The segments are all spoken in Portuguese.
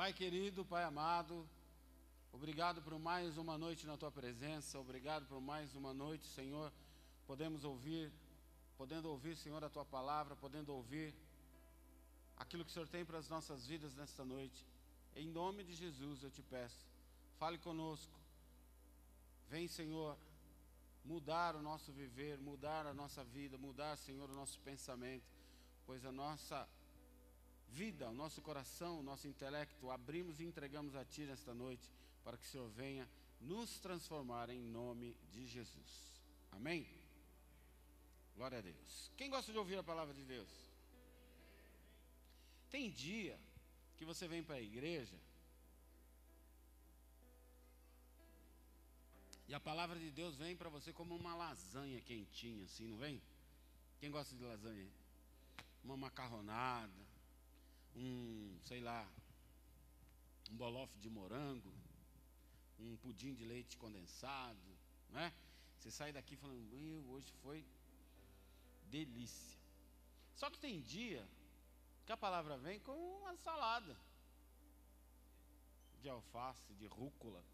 Pai querido, Pai amado, obrigado por mais uma noite na tua presença, obrigado por mais uma noite, Senhor. Podemos ouvir, podendo ouvir, Senhor, a tua palavra, podendo ouvir aquilo que o Senhor tem para as nossas vidas nesta noite. Em nome de Jesus eu te peço, fale conosco. Vem, Senhor, mudar o nosso viver, mudar a nossa vida, mudar, Senhor, o nosso pensamento, pois a nossa vida, o nosso coração, o nosso intelecto, abrimos e entregamos a Ti nesta noite, para que o Senhor venha nos transformar em nome de Jesus. Amém? Glória a Deus. Quem gosta de ouvir a palavra de Deus? Tem dia que você vem para a igreja e a palavra de Deus vem para você como uma lasanha quentinha, assim, não vem? Quem gosta de lasanha? Uma macarronada, um, sei lá, um bolofe de morango, um pudim de leite condensado, não é? Você sai daqui falando, hoje foi delícia. Só que tem dia que a palavra vem com uma salada de alface, de rúcula,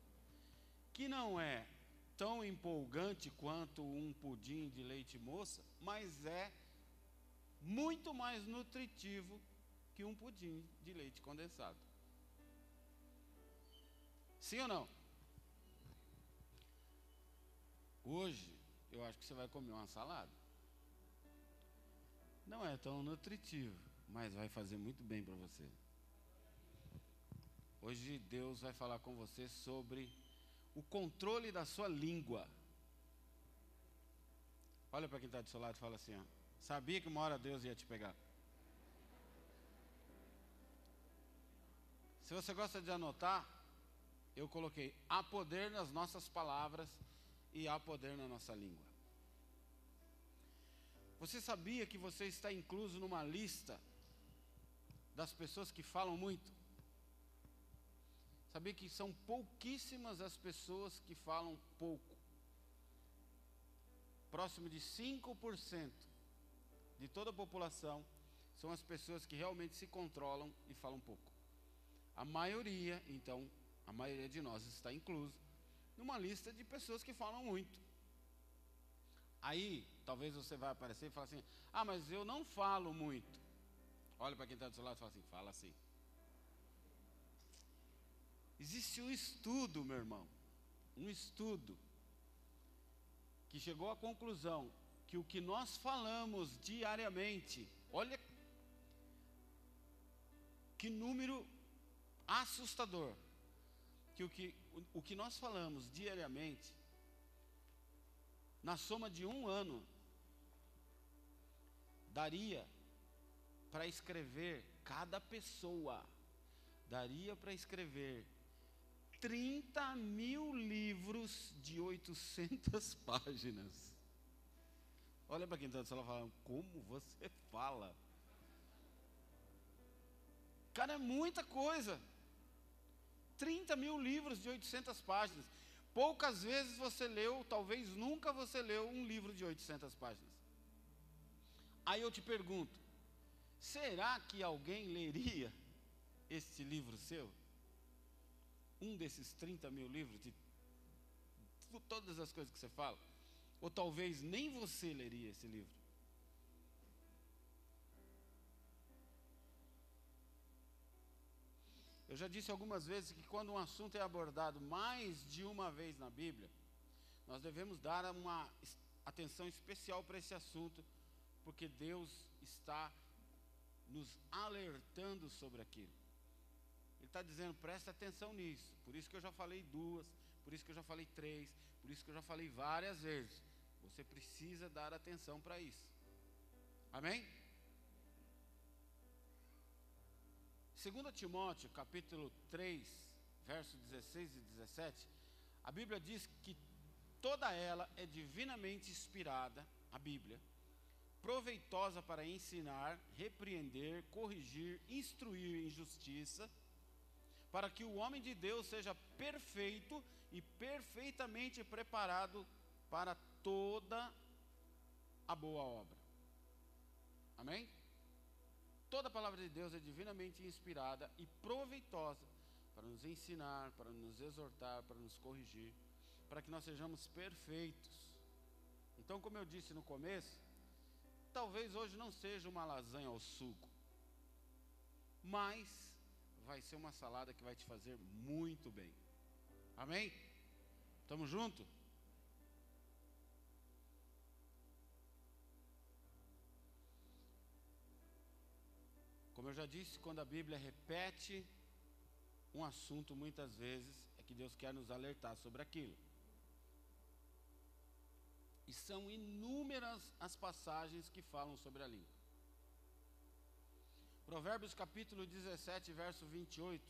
que não é tão empolgante quanto um pudim de leite moça, mas é muito mais nutritivo que um pudim de leite condensado. Sim ou não? Hoje, eu acho que você vai comer uma salada. Não é tão nutritivo, mas vai fazer muito bem para você. Hoje Deus vai falar com você sobre o controle da sua língua. Olha para quem está do seu lado e fala assim: ó, sabia que uma hora Deus ia te pegar. Se você gosta de anotar, eu coloquei: há poder nas nossas palavras e há poder na nossa língua. Você sabia que você está incluso numa lista das pessoas que falam muito? Sabia que são pouquíssimas as pessoas que falam pouco. Próximo de 5% de toda a população são as pessoas que realmente se controlam e falam pouco. A maioria, então, a maioria de nós está incluso numa lista de pessoas que falam muito. Aí, talvez você vai aparecer e falar assim: Ah, mas eu não falo muito. Olha para quem está do seu lado e fala assim: Fala assim. Existe um estudo, meu irmão, um estudo, que chegou à conclusão que o que nós falamos diariamente, olha que número assustador que o que, o, o que nós falamos diariamente, na soma de um ano, daria para escrever cada pessoa, daria para escrever 30 mil livros de 800 páginas. Olha para quem está falando, como você fala. Cara, é muita coisa. 30 mil livros de 800 páginas. Poucas vezes você leu, talvez nunca você leu um livro de 800 páginas. Aí eu te pergunto: será que alguém leria este livro seu? Um desses 30 mil livros, de todas as coisas que você fala? Ou talvez nem você leria esse livro? Eu já disse algumas vezes que quando um assunto é abordado mais de uma vez na Bíblia, nós devemos dar uma atenção especial para esse assunto, porque Deus está nos alertando sobre aquilo. Ele está dizendo, presta atenção nisso. Por isso que eu já falei duas, por isso que eu já falei três, por isso que eu já falei várias vezes. Você precisa dar atenção para isso. Amém? 2 Timóteo, capítulo 3, versos 16 e 17, a Bíblia diz que toda ela é divinamente inspirada, a Bíblia, proveitosa para ensinar, repreender, corrigir, instruir em justiça, para que o homem de Deus seja perfeito e perfeitamente preparado para toda a boa obra. Amém? Toda a palavra de Deus é divinamente inspirada e proveitosa para nos ensinar, para nos exortar, para nos corrigir, para que nós sejamos perfeitos. Então, como eu disse no começo, talvez hoje não seja uma lasanha ao suco, mas vai ser uma salada que vai te fazer muito bem. Amém? Estamos juntos? Como eu já disse, quando a Bíblia repete um assunto muitas vezes, é que Deus quer nos alertar sobre aquilo. E são inúmeras as passagens que falam sobre a língua. Provérbios capítulo 17, verso 28,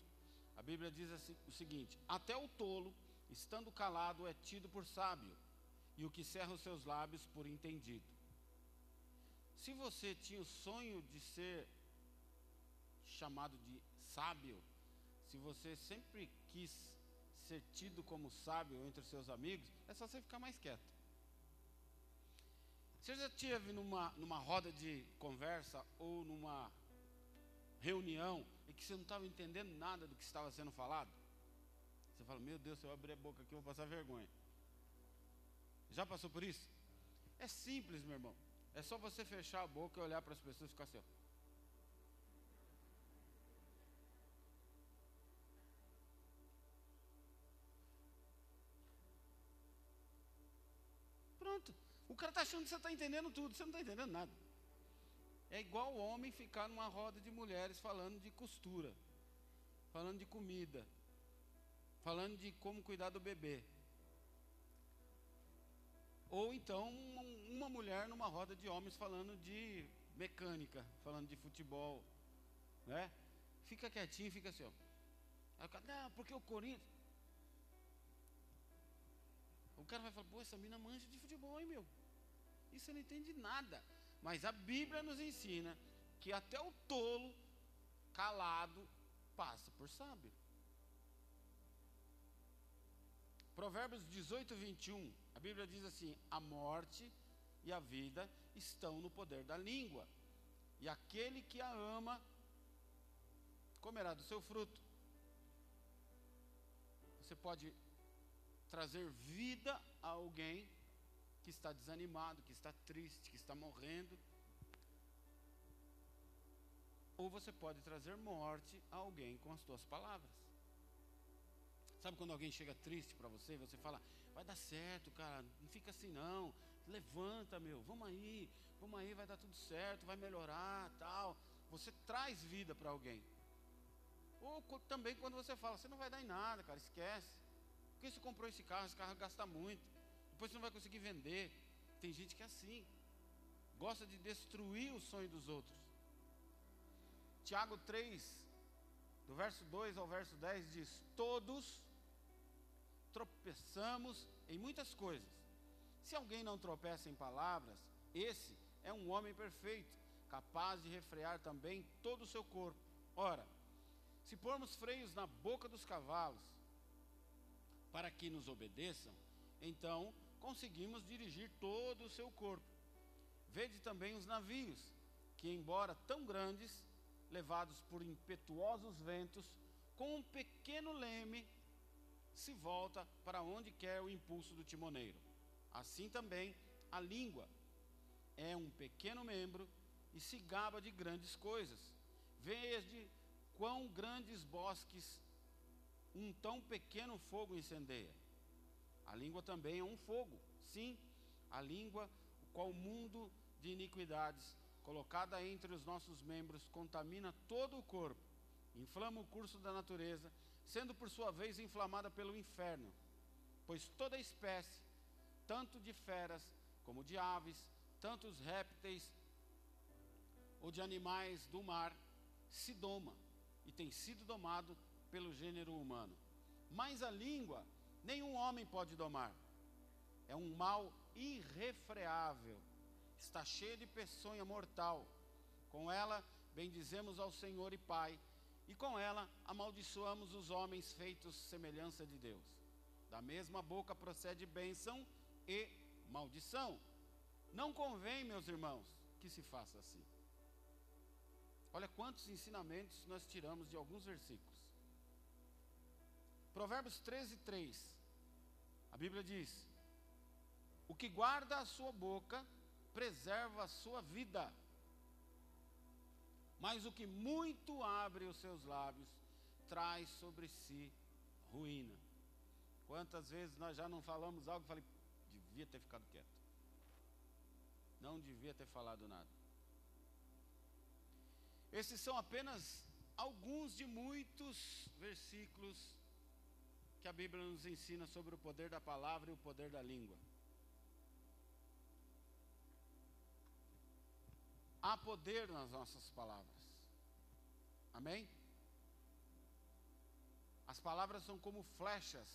a Bíblia diz assim, o seguinte: Até o tolo, estando calado, é tido por sábio, e o que cerra os seus lábios por entendido. Se você tinha o sonho de ser chamado de sábio, se você sempre quis ser tido como sábio entre os seus amigos, é só você ficar mais quieto. Você já esteve numa, numa roda de conversa ou numa reunião e que você não estava entendendo nada do que estava sendo falado? Você fala, meu Deus, se eu abrir a boca aqui, eu vou passar vergonha. Já passou por isso? É simples, meu irmão. É só você fechar a boca e olhar para as pessoas e ficar assim, ó. O cara está achando que você está entendendo tudo, você não está entendendo nada. É igual o homem ficar numa roda de mulheres falando de costura, falando de comida, falando de como cuidar do bebê. Ou então uma, mulher numa roda de homens falando de mecânica, falando de futebol, né? Fica quietinho, fica assim, ó. Não, porque o Corinthians. O cara vai falar, pô, essa mina manja de futebol, hein, meu? Isso não entende nada. Mas a Bíblia nos ensina que até o tolo, calado, passa por sábio. Provérbios 18, 21, a Bíblia diz assim: a morte e a vida estão no poder da língua, e aquele que a ama comerá do seu fruto. Você pode trazer vida a alguém que está desanimado, que está triste, que está morrendo. Ou você pode trazer morte a alguém com as suas palavras. Sabe quando alguém chega triste para você e você fala, vai dar certo, cara, não fica assim não, levanta, meu, vamos aí, vamos aí, vai dar tudo certo, vai melhorar, tal. Você traz vida para alguém. Ou também quando você fala, você não vai dar em nada, cara, esquece. Por que você comprou esse carro? Esse carro gasta muito. Depois você não vai conseguir vender. Tem gente que é assim. Gosta de destruir o sonho dos outros. Tiago 3, do verso 2 ao verso 10 diz: Todos tropeçamos em muitas coisas. Se alguém não tropeça em palavras, esse é um homem perfeito, capaz de refrear também todo o seu corpo. Ora, se pormos freios na boca dos cavalos para que nos obedeçam, então conseguimos dirigir todo o seu corpo. Vede também os navios, que, embora tão grandes, levados por impetuosos ventos, com um pequeno leme, se volta para onde quer o impulso do timoneiro. Assim também a língua é um pequeno membro e se gaba de grandes coisas. Veja quão grandes bosques um tão pequeno fogo incendeia. A língua também é um fogo. Sim, a língua, qual mundo de iniquidades, colocada entre os nossos membros, contamina todo o corpo, inflama o curso da natureza, sendo por sua vez inflamada pelo inferno. Pois toda espécie, tanto de feras como de aves, tanto répteis ou de animais do mar, se doma e tem sido domado pelo gênero humano. Mas a língua nenhum homem pode domar. É um mal irrefreável, está cheio de peçonha mortal. Com ela bendizemos ao Senhor e Pai, e com ela amaldiçoamos os homens feitos semelhança de Deus. Da mesma boca procede bênção e maldição. Não convém, meus irmãos, que se faça assim. Olha quantos ensinamentos nós tiramos de alguns versículos. Provérbios 13, 3. A Bíblia diz: O que guarda a sua boca preserva a sua vida, mas o que muito abre os seus lábios traz sobre si ruína. Quantas vezes nós já não falamos algo e falei, devia ter ficado quieto. Não devia ter falado nada. Esses são apenas alguns de muitos versículos que a Bíblia nos ensina sobre o poder da palavra e o poder da língua. Há poder nas nossas palavras. Amém? As palavras são como flechas,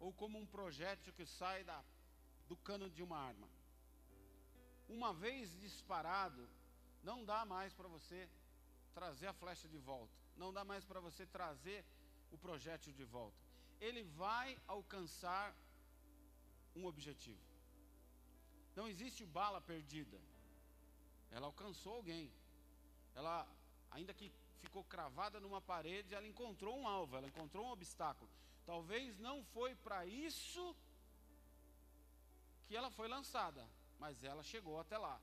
ou como um projétil que sai da, do cano de uma arma. Uma vez disparado, não dá mais para você trazer a flecha de volta, não dá mais para você trazer o projétil de volta. Ele vai alcançar um objetivo. Não existe bala perdida. Ela alcançou alguém. Ela, ainda que ficou cravada numa parede, ela encontrou um alvo, ela encontrou um obstáculo. Talvez não foi para isso que ela foi lançada, mas ela chegou até lá.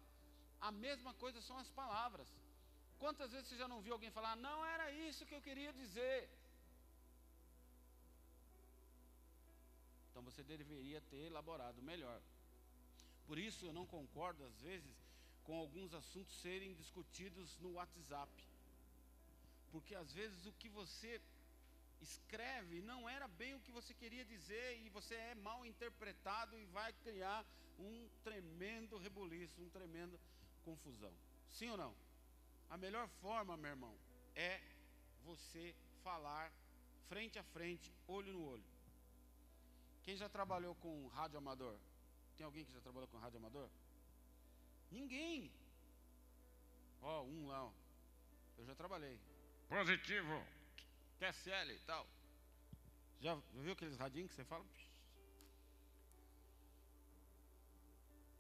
A mesma coisa são as palavras. Quantas vezes você já não viu alguém falar, não era isso que eu queria dizer? Então você deveria ter elaborado melhor. Por isso eu não concordo, às vezes, com alguns assuntos serem discutidos no WhatsApp. Porque às vezes o que você escreve não era bem o que você queria dizer e você é mal interpretado e vai criar um tremendo rebuliço, um tremendo confusão. Sim ou não? A melhor forma, meu irmão, é você falar frente a frente, olho no olho. Quem já trabalhou com rádio amador? Tem alguém que já trabalhou com rádio amador? Ninguém. Ó, oh, um lá, ó. Eu já trabalhei. Positivo. QSL e tal. Já viu aqueles radinhos que você fala?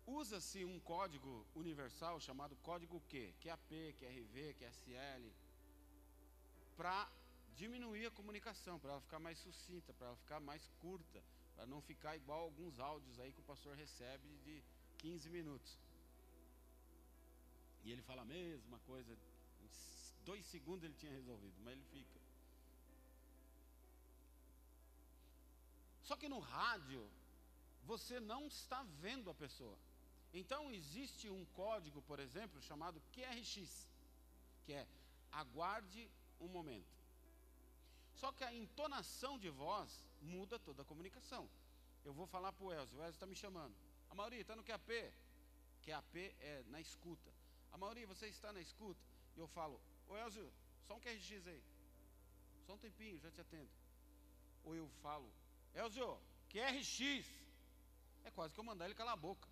Usa-se um código universal chamado código Q, QAP, QRV, QSL, para diminuir a comunicação, para ela ficar mais sucinta, para ela ficar mais curta, para não ficar igual alguns áudios aí que o pastor recebe de 15 minutos. E ele fala a mesma coisa, em dois segundos ele tinha resolvido, mas ele fica. Só que no rádio, você não está vendo a pessoa. Então existe um código, por exemplo, chamado QRX, que é aguarde um momento. Só que a entonação de voz muda toda a comunicação. Eu vou falar para o Elcio, o Elcio está me chamando. A maioria está no QAP. QAP é na escuta. A maioria, você está na escuta. E eu falo, ô Elcio, só um QRX aí. Só um tempinho, já te atendo. Ou eu falo, Elcio, QRX. É quase que eu mandar ele calar a boca.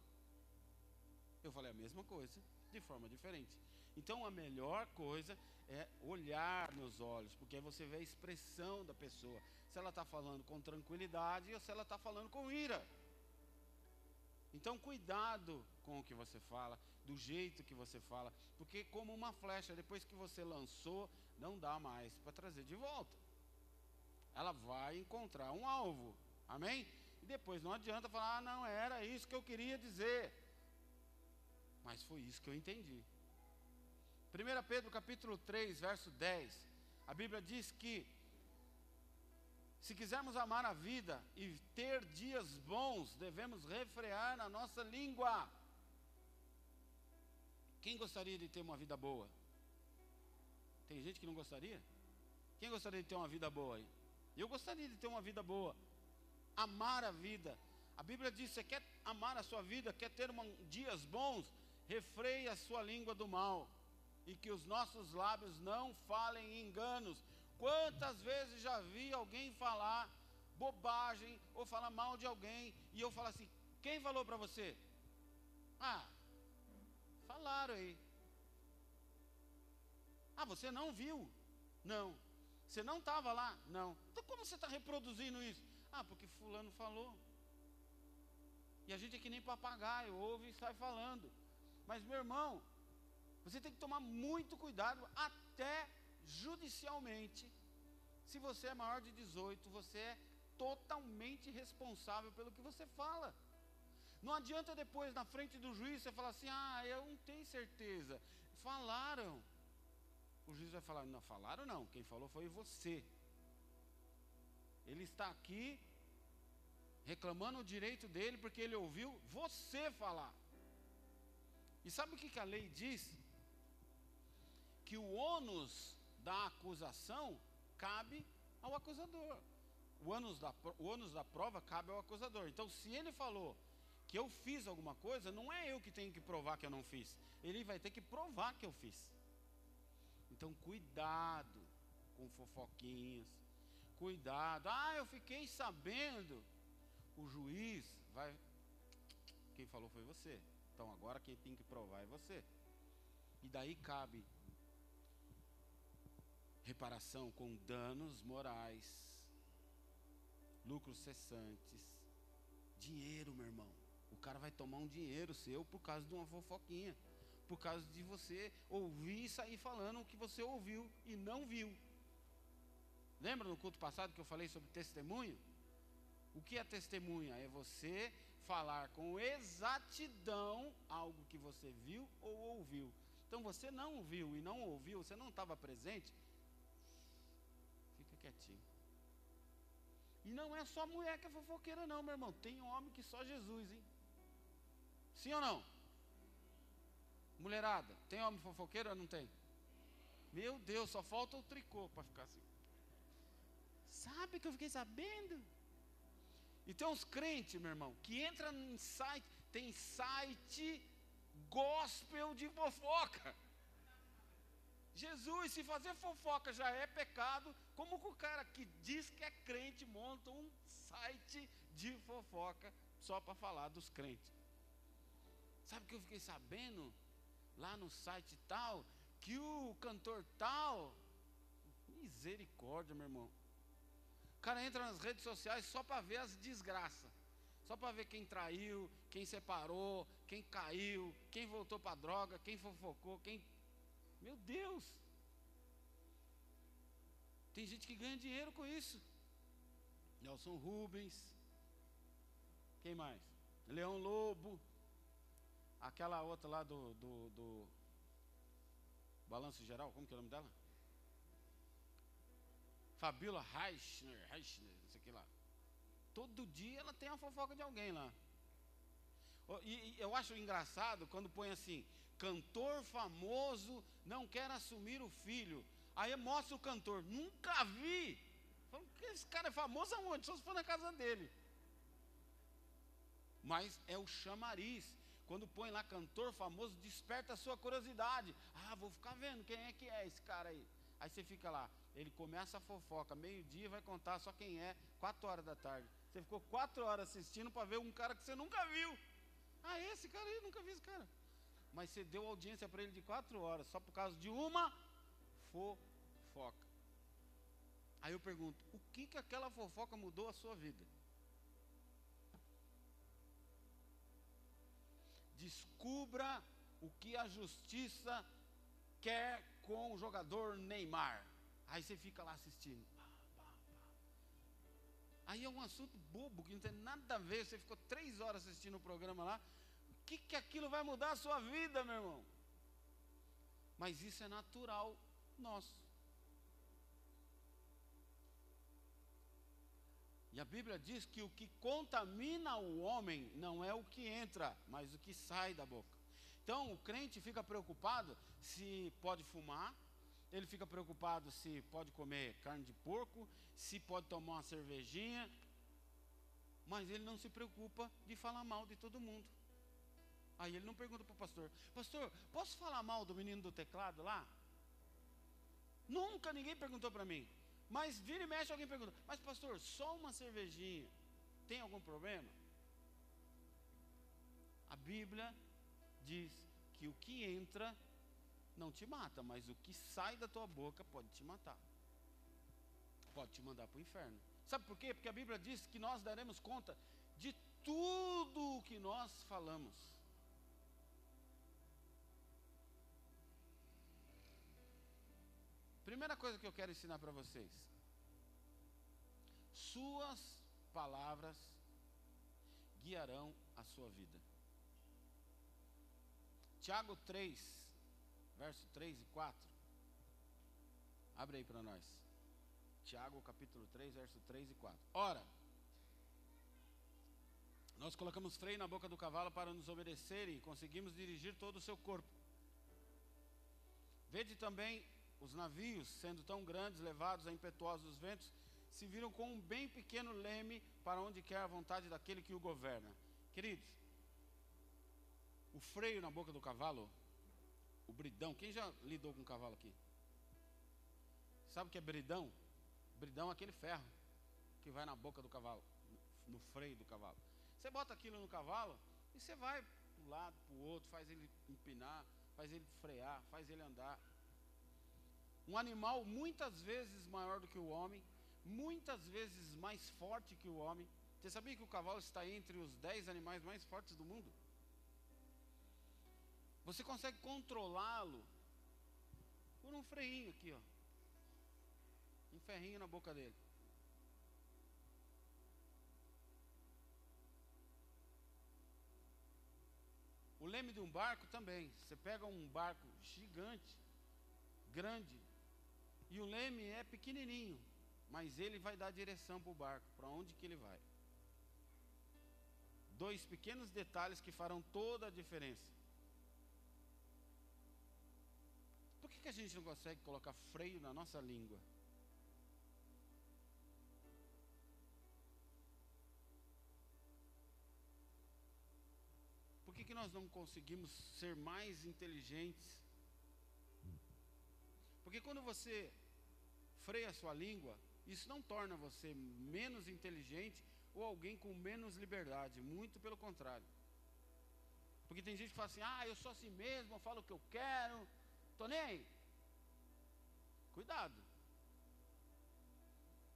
Eu falei a mesma coisa, de forma diferente. Então a melhor coisa é olhar nos olhos, porque aí você vê a expressão da pessoa. Se ela está falando com tranquilidade ou se ela está falando com ira. Então cuidado com o que você fala, do jeito que você fala, porque como uma flecha, depois que você lançou, não dá mais para trazer de volta. Ela vai encontrar um alvo. Amém? E depois não adianta falar, ah, não era isso que eu queria dizer. Mas foi isso que eu entendi. 1 Pedro capítulo 3, verso 10. A Bíblia diz que se quisermos amar a vida e ter dias bons, devemos refrear na nossa língua. Quem gostaria de ter uma vida boa? Tem gente que não gostaria? Quem gostaria de ter uma vida boa aí? Eu gostaria de ter uma vida boa. Amar a vida. A Bíblia diz: você quer amar a sua vida, quer ter uma, dias bons, refreie a sua língua do mal, e que os nossos lábios não falem enganos. Quantas vezes já vi alguém falar bobagem ou falar mal de alguém, e eu falo assim: quem falou para você? Ah, falaram aí. Ah, você não viu? Não. Você não estava lá? Não. Então como você está reproduzindo isso? Ah, porque fulano falou. E a gente é que nem papagaio, ouve e sai falando. Mas, meu irmão, você tem que tomar muito cuidado, até judicialmente, Se você é maior de 18, você é totalmente responsável pelo que você fala. Não adianta depois, na frente do juiz, você falar assim: ah, eu não tenho certeza. Falaram. O juiz vai falar: não, falaram não. Quem falou foi você. Ele está aqui reclamando o direito dele porque ele ouviu você falar. E sabe o que, a lei diz? Que o ônus da acusação cabe ao acusador. O ônus, da, o ônus da prova cabe ao acusador. Então, se ele falou que eu fiz alguma coisa, não é eu que tenho que provar que eu não fiz. Ele vai ter que provar que eu fiz. Então, cuidado com fofoquinhas. Cuidado. Ah, eu fiquei sabendo. O juiz vai. Quem falou foi você. Então, agora quem tem que provar é você. E daí cabe reparação com danos morais, lucros cessantes, dinheiro, meu irmão. O cara vai tomar um dinheiro seu por causa de uma fofoquinha, por causa de você ouvir e sair falando o que você ouviu e não viu. Lembra no culto passado que eu falei sobre testemunho? O que é testemunha? É você falar com exatidão algo que você viu ou ouviu. Então você não viu e não ouviu, você não estava presente, quietinho. E não é só mulher que é fofoqueira, não, meu irmão. Tem homem que só Jesus, hein? Sim ou não? Mulherada, tem homem fofoqueiro ou não tem? Meu Deus, só falta o tricô para ficar assim. Sabe que eu fiquei sabendo? E tem uns crentes, meu irmão, que entra em site, tem site gospel de fofoca. Jesus, se fazer fofoca já é pecado, como que o cara que diz que é crente monta um site de fofoca só para falar dos crentes? Sabe que eu fiquei sabendo lá no site tal que o cantor tal, misericórdia, meu irmão. O cara entra nas redes sociais só para ver as desgraças. Só para ver quem traiu, quem separou, quem caiu, quem voltou para droga, quem fofocou, quem. Meu Deus! Tem gente que ganha dinheiro com isso. Nelson Rubens. Quem mais? Leão Lobo. Aquela outra lá do, do, do Balanço Geral, como que é o nome dela? Fabiola Reichner, Reichner, não sei o que lá. Todo dia ela tem uma fofoca de alguém lá. E, e eu acho engraçado quando põe assim: cantor famoso não quer assumir o filho. Aí mostra o cantor, nunca vi. Falo, esse cara é famoso aonde? Só se for na casa dele. Mas é o chamariz. Quando põe lá cantor famoso, desperta a sua curiosidade. Ah, vou ficar vendo quem é que é esse cara aí. Aí você fica lá, ele começa a fofoca, meio-dia vai contar só quem é, quatro horas da tarde. Você ficou quatro horas assistindo para ver um cara que você nunca viu. Ah, esse cara aí, nunca vi esse cara. Mas você deu audiência para ele de quatro horas, só por causa de uma fofoca. Aí eu pergunto, o que que aquela fofoca mudou a sua vida? Descubra o que a justiça quer com o jogador Neymar. Aí você fica lá assistindo. Aí é um assunto bobo, que não tem nada a ver. Você ficou três horas assistindo o programa lá. O que, que aquilo vai mudar a sua vida, meu irmão? Mas isso é natural nosso. E a Bíblia diz que o que contamina o homem não é o que entra, mas o que sai da boca. Então o crente fica preocupado se pode fumar, ele fica preocupado se pode comer carne de porco, se pode tomar uma cervejinha, mas ele não se preocupa de falar mal de todo mundo. Aí ele não pergunta para o pastor: Pastor, posso falar mal do menino do teclado lá? Nunca ninguém perguntou para mim. Mas vira e mexe, alguém pergunta: Mas, pastor, só uma cervejinha tem algum problema? A Bíblia diz que o que entra não te mata, mas o que sai da tua boca pode te matar. Pode te mandar para o inferno. Sabe por quê? Porque a Bíblia diz que nós daremos conta de tudo o que nós falamos. Primeira coisa que eu quero ensinar para vocês. suas palavras guiarão a sua vida. Tiago 3, verso 3 e 4. Abre aí para nós. Tiago capítulo 3, verso 3 e 4. Ora, nós colocamos freio na boca do cavalo para nos obedecer e conseguimos dirigir todo o seu corpo. Vede também os navios, sendo tão grandes, levados a impetuosos ventos, se viram com um bem pequeno leme para onde quer a vontade daquele que o governa. Queridos, o freio na boca do cavalo, o bridão, quem já lidou com um cavalo aqui? Sabe o que é bridão? Bridão é aquele ferro que vai na boca do cavalo, no freio do cavalo. Você bota aquilo no cavalo e você vai para um lado, para o outro, faz ele empinar, faz ele frear, faz ele andar. Um animal muitas vezes maior do que o homem, muitas vezes mais forte que o homem. Você sabia que o cavalo está entre os dez animais mais fortes do mundo? Você consegue controlá-lo por um freinho aqui, ó. Um ferrinho na boca dele. O leme de um barco também. Você pega um barco gigante, grande, e o leme é pequenininho, mas ele vai dar direção para o barco, para onde que ele vai. Dois pequenos detalhes que farão toda a diferença. Por que, que a gente não consegue colocar freio na nossa língua? Por que, que nós não conseguimos ser mais inteligentes? Porque quando você freia a sua língua, isso não torna você menos inteligente ou alguém com menos liberdade, muito pelo contrário. Porque tem gente que fala assim: ah, eu sou assim mesmo, eu falo o que eu quero, estou nem aí. Cuidado.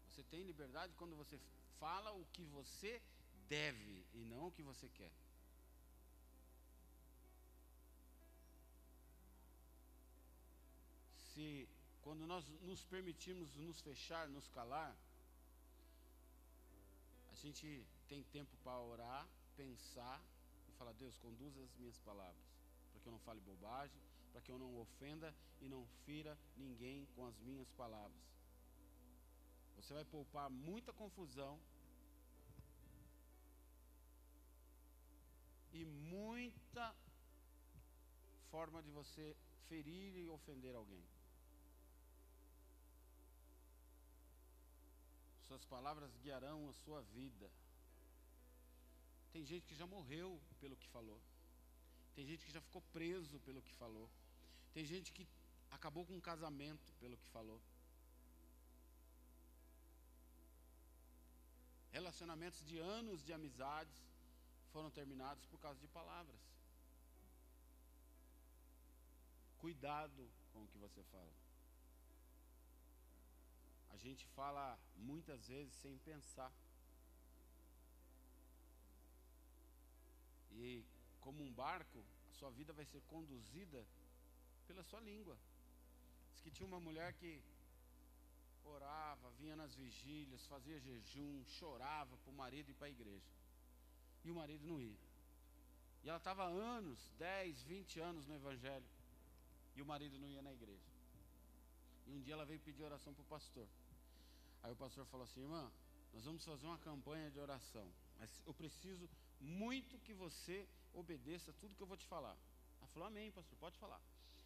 Você tem liberdade quando você fala o que você deve e não o que você quer. Se quando nós nos permitimos nos fechar, nos calar, a gente tem tempo para orar, pensar e falar: Deus, conduza as minhas palavras, para que eu não fale bobagem, para que eu não ofenda e não fira ninguém com as minhas palavras. Você vai poupar muita confusão e muita forma de você ferir e ofender alguém. Suas palavras guiarão a sua vida. Tem gente que já morreu pelo que falou. Tem gente que já ficou preso pelo que falou. Tem gente que acabou com um casamento pelo que falou. Relacionamentos de anos de amizades foram terminados por causa de palavras. Cuidado com o que você fala. A gente fala muitas vezes sem pensar. E como um barco, a sua vida vai ser conduzida pela sua língua. Diz que tinha uma mulher que orava, vinha nas vigílias, fazia jejum, chorava para o marido ir para a igreja. E o marido não ia. E ela estava anos, 10, 20 anos no Evangelho. E o marido não ia na igreja. E um dia ela veio pedir oração para o pastor. Aí o pastor falou assim: irmã, nós vamos fazer uma campanha de oração, mas eu preciso muito que você obedeça tudo que eu vou te falar. Ela falou: Amém, pastor, pode falar.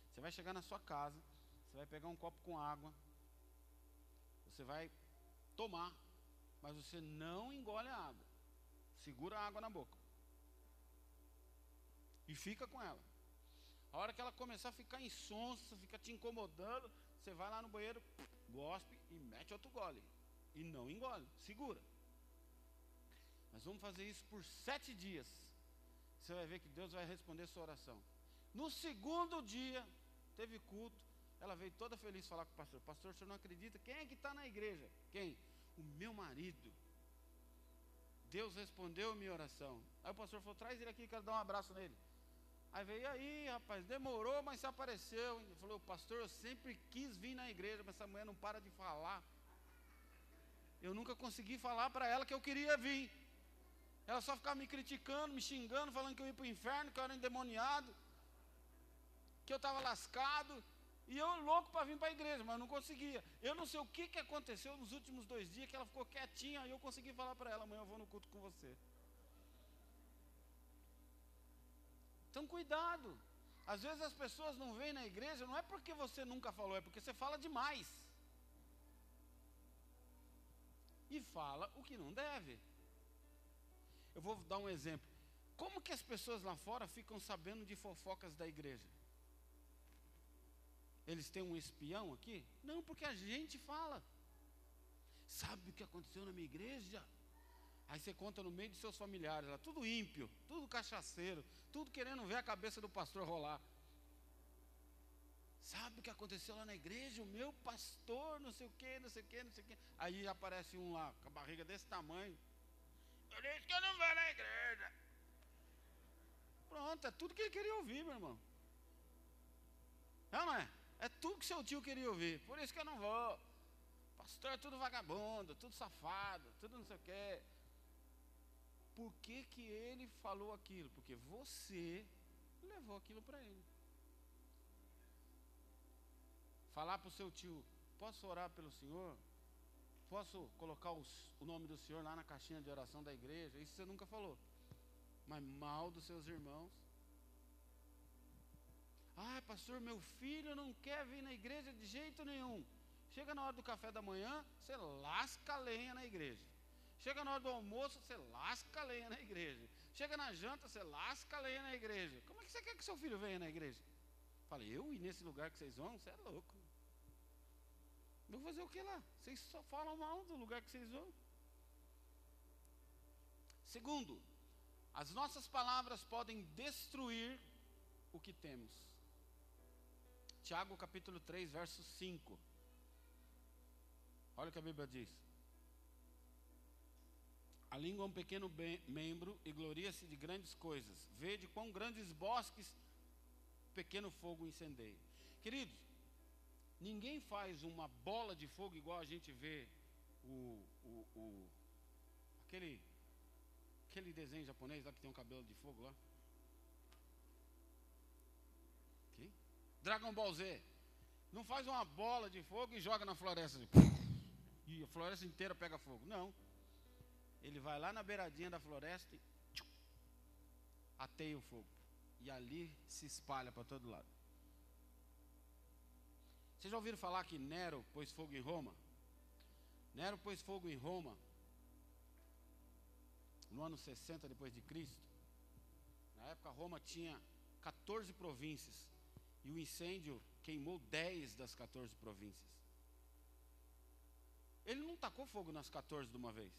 Você vai chegar na sua casa, você vai pegar um copo com água, você vai tomar, mas você não engole a água. Segura a água na boca. E fica com ela. A hora que ela começar a ficar insonsa, fica te incomodando, você vai lá no banheiro, gospe e mete outro gole. E não engole, segura. Mas vamos fazer isso por sete dias. Você vai ver que Deus vai responder sua oração. No segundo dia, teve culto. Ela veio toda feliz falar com o pastor. Pastor, o senhor não acredita? Quem é que está na igreja? Quem? O meu marido. Deus respondeu a minha oração. Aí o pastor falou: traz ele aqui, quero dar um abraço nele. Aí veio aí, rapaz, demorou, mas se apareceu. Ele falou, pastor, eu sempre quis vir na igreja, mas essa mulher não para de falar. Eu nunca consegui falar para ela que eu queria vir. Ela só ficava me criticando, me xingando, falando que eu ia para o inferno, que eu era endemoniado, que eu estava lascado. E eu louco para vir para a igreja, mas não conseguia. Eu não sei o que, que aconteceu nos últimos dois dias, que ela ficou quietinha, e eu consegui falar para ela, amanhã eu vou no culto com você. Então cuidado. Às vezes as pessoas não vêm na igreja, não é porque você nunca falou, é porque você fala demais. E fala o que não deve. Eu vou dar um exemplo. Como que as pessoas lá fora ficam sabendo de fofocas da igreja? Eles têm um espião aqui? Não, porque a gente fala. Sabe o que aconteceu na minha igreja? Aí você conta no meio de seus familiares, lá, tudo ímpio, tudo cachaceiro, tudo querendo ver a cabeça do pastor rolar. Sabe o que aconteceu lá na igreja? O meu pastor, não sei o que, não sei o que, não sei o que. Aí aparece um lá, com a barriga desse tamanho. Por isso que eu não vou na igreja. Pronto, é tudo que ele queria ouvir, meu irmão. Não, não é? É tudo que seu tio queria ouvir. Por isso que eu não vou. Pastor é tudo vagabundo, tudo safado, tudo não sei o quê por que, que ele falou aquilo? Porque você levou aquilo para ele. Falar para o seu tio: posso orar pelo senhor? Posso colocar os, o nome do senhor lá na caixinha de oração da igreja? Isso você nunca falou. Mas mal dos seus irmãos. Ah, pastor, meu filho não quer vir na igreja de jeito nenhum. Chega na hora do café da manhã, você lasca a lenha na igreja. Chega na hora do almoço, você lasca a lenha na igreja. Chega na janta, você lasca a lenha na igreja. Como é que você quer que seu filho venha na igreja? Fala, eu ir nesse lugar que vocês vão? Você é louco. Vou fazer o que lá? Vocês só falam mal do lugar que vocês vão. Segundo, as nossas palavras podem destruir o que temos. Tiago capítulo 3, verso 5. Olha o que a Bíblia diz. A língua é um pequeno membro e gloria-se de grandes coisas. Vede quão grandes bosques pequeno fogo incendeia. Queridos, ninguém faz uma bola de fogo igual a gente vê o, o, o aquele aquele desenho japonês lá que tem um cabelo de fogo lá. Dragon Ball Z. Não faz uma bola de fogo e joga na floresta. E a floresta inteira pega fogo. Não. Ele vai lá na beiradinha da floresta e tchum, ateia o fogo. E ali se espalha para todo lado. Vocês já ouviram falar que Nero pôs fogo em Roma? Nero pôs fogo em Roma no ano 60 depois de Cristo. Na época Roma tinha 14 províncias e o incêndio queimou 10 das 14 províncias. Ele não tacou fogo nas 14 de uma vez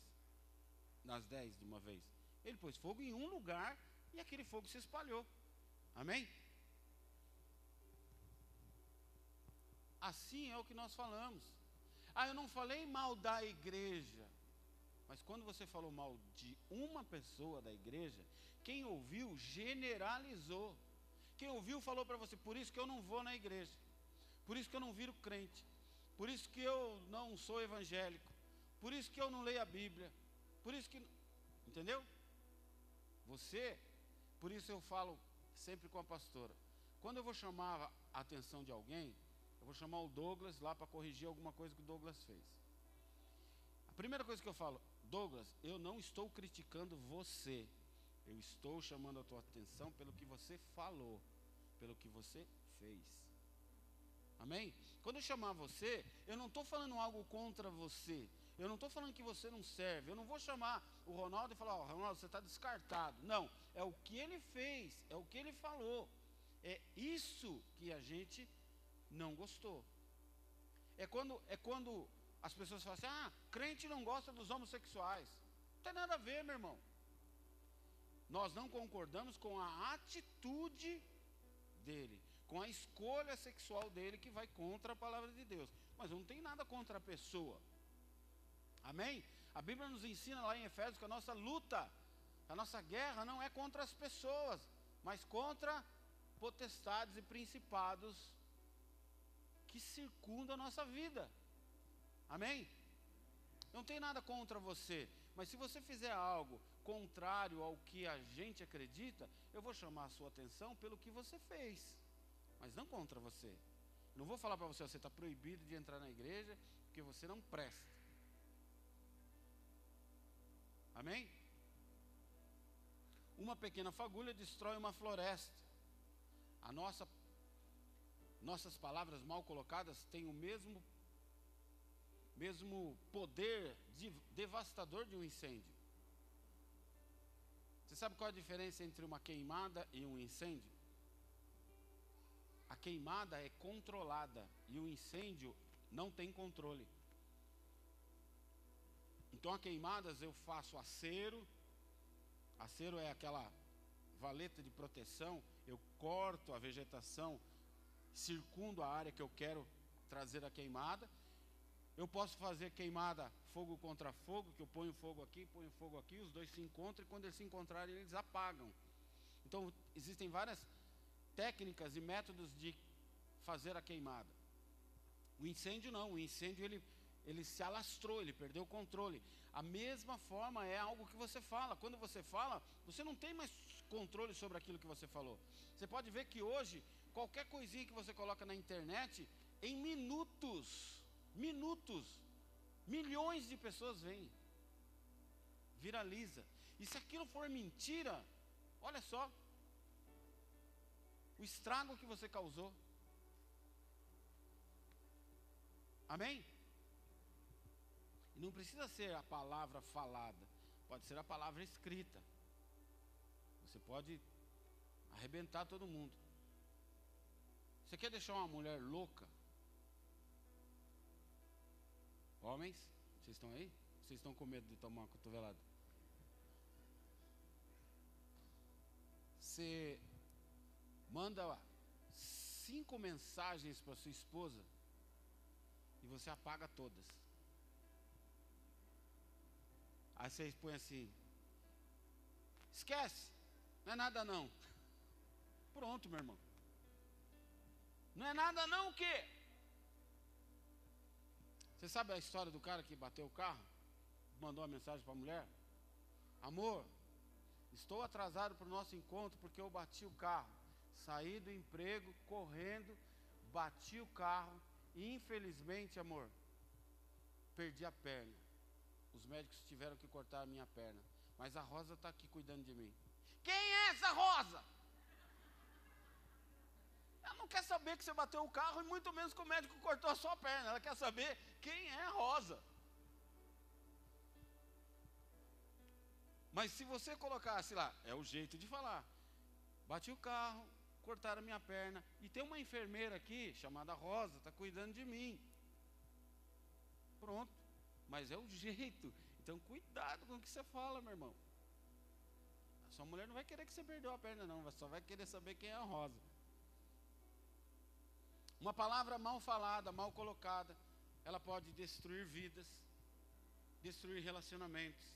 nas dez de uma vez. Ele pôs fogo em um lugar e aquele fogo se espalhou. Amém? Assim é o que nós falamos. Ah, eu não falei mal da igreja. Mas quando você falou mal de uma pessoa da igreja, quem ouviu generalizou. Quem ouviu falou para você, por isso que eu não vou na igreja. Por isso que eu não viro crente. Por isso que eu não sou evangélico. Por isso que eu não leio a Bíblia. Por isso que, entendeu? Você, por isso eu falo sempre com a pastora. Quando eu vou chamar a atenção de alguém, eu vou chamar o Douglas lá para corrigir alguma coisa que o Douglas fez. A primeira coisa que eu falo, Douglas, eu não estou criticando você. Eu estou chamando a tua atenção pelo que você falou, pelo que você fez. Amém? Quando eu chamar você, eu não estou falando algo contra você. Eu não estou falando que você não serve. Eu não vou chamar o Ronaldo e falar, oh, Ronaldo, você está descartado. Não, é o que ele fez, é o que ele falou. É isso que a gente não gostou. É quando, é quando as pessoas falam assim, ah, crente não gosta dos homossexuais. Não tem nada a ver, meu irmão. Nós não concordamos com a atitude dele, com a escolha sexual dele que vai contra a palavra de Deus. Mas não tem nada contra a pessoa. Amém? A Bíblia nos ensina lá em Efésios que a nossa luta, a nossa guerra não é contra as pessoas, mas contra potestades e principados que circundam a nossa vida. Amém? Não tenho nada contra você, mas se você fizer algo contrário ao que a gente acredita, eu vou chamar a sua atenção pelo que você fez, mas não contra você. Não vou falar para você, você está proibido de entrar na igreja porque você não presta. Amém? Uma pequena fagulha destrói uma floresta. A nossa, nossas palavras mal colocadas têm o mesmo, mesmo poder de, devastador de um incêndio. Você sabe qual é a diferença entre uma queimada e um incêndio? A queimada é controlada e o incêndio não tem controle. Então, a queimadas eu faço acero. Acero é aquela valeta de proteção. Eu corto a vegetação, circundo a área que eu quero trazer a queimada. Eu posso fazer queimada fogo contra fogo, que eu ponho fogo aqui, ponho fogo aqui, os dois se encontram e quando eles se encontrarem, eles apagam. Então, existem várias técnicas e métodos de fazer a queimada. O incêndio não, o incêndio ele ele se alastrou, ele perdeu o controle. A mesma forma é algo que você fala. Quando você fala, você não tem mais controle sobre aquilo que você falou. Você pode ver que hoje, qualquer coisinha que você coloca na internet, em minutos, minutos, milhões de pessoas veem. Viraliza. E se aquilo for mentira, olha só, o estrago que você causou. Amém? Não precisa ser a palavra falada, pode ser a palavra escrita. Você pode arrebentar todo mundo. Você quer deixar uma mulher louca? Homens, vocês estão aí? Vocês estão com medo de tomar uma cotovelada? Você manda cinco mensagens para sua esposa e você apaga todas. Aí vocês põem assim: esquece, não é nada não. Pronto, meu irmão. Não é nada não o quê? Você sabe a história do cara que bateu o carro? Mandou uma mensagem para a mulher? Amor, estou atrasado para o nosso encontro porque eu bati o carro. Saí do emprego correndo, bati o carro e infelizmente, amor, perdi a perna. Os médicos tiveram que cortar a minha perna. Mas a Rosa está aqui cuidando de mim. Quem é essa Rosa? Ela não quer saber que você bateu o carro e muito menos que o médico cortou a sua perna. Ela quer saber quem é a Rosa. Mas se você colocasse lá, é o jeito de falar. Bati o carro, cortaram a minha perna. E tem uma enfermeira aqui, chamada Rosa, está cuidando de mim. Pronto mas é o jeito. Então, cuidado com o que você fala, meu irmão. A sua mulher não vai querer que você perdeu a perna, não, só vai querer saber quem é a rosa. Uma palavra mal falada, mal colocada, ela pode destruir vidas, destruir relacionamentos,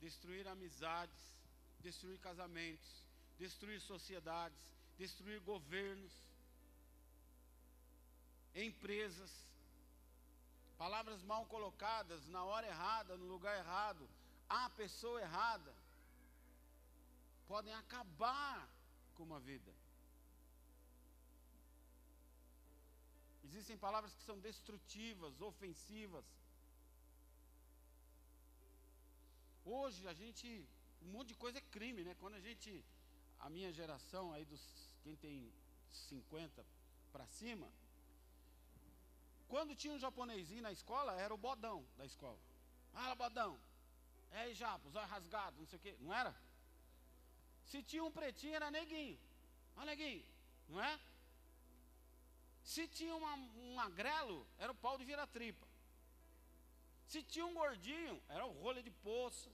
destruir amizades, destruir casamentos, destruir sociedades, destruir governos, empresas, palavras mal colocadas, na hora errada, no lugar errado, a pessoa errada, podem acabar com uma vida. Existem palavras que são destrutivas, ofensivas. Hoje a gente, um monte de coisa é crime, né? Quando a gente, a minha geração aí dos quem tem 50 para cima, quando tinha um japonesinho na escola, era o bodão da escola. Ah, bodão. É aí, japo, os olhos rasgados, não sei o quê. Não era? Se tinha um pretinho, era neguinho. Olha, neguinho. Não é? Se tinha uma, um magrelo, era o pau de vira-tripa. Se tinha um gordinho, era o rolho de poço,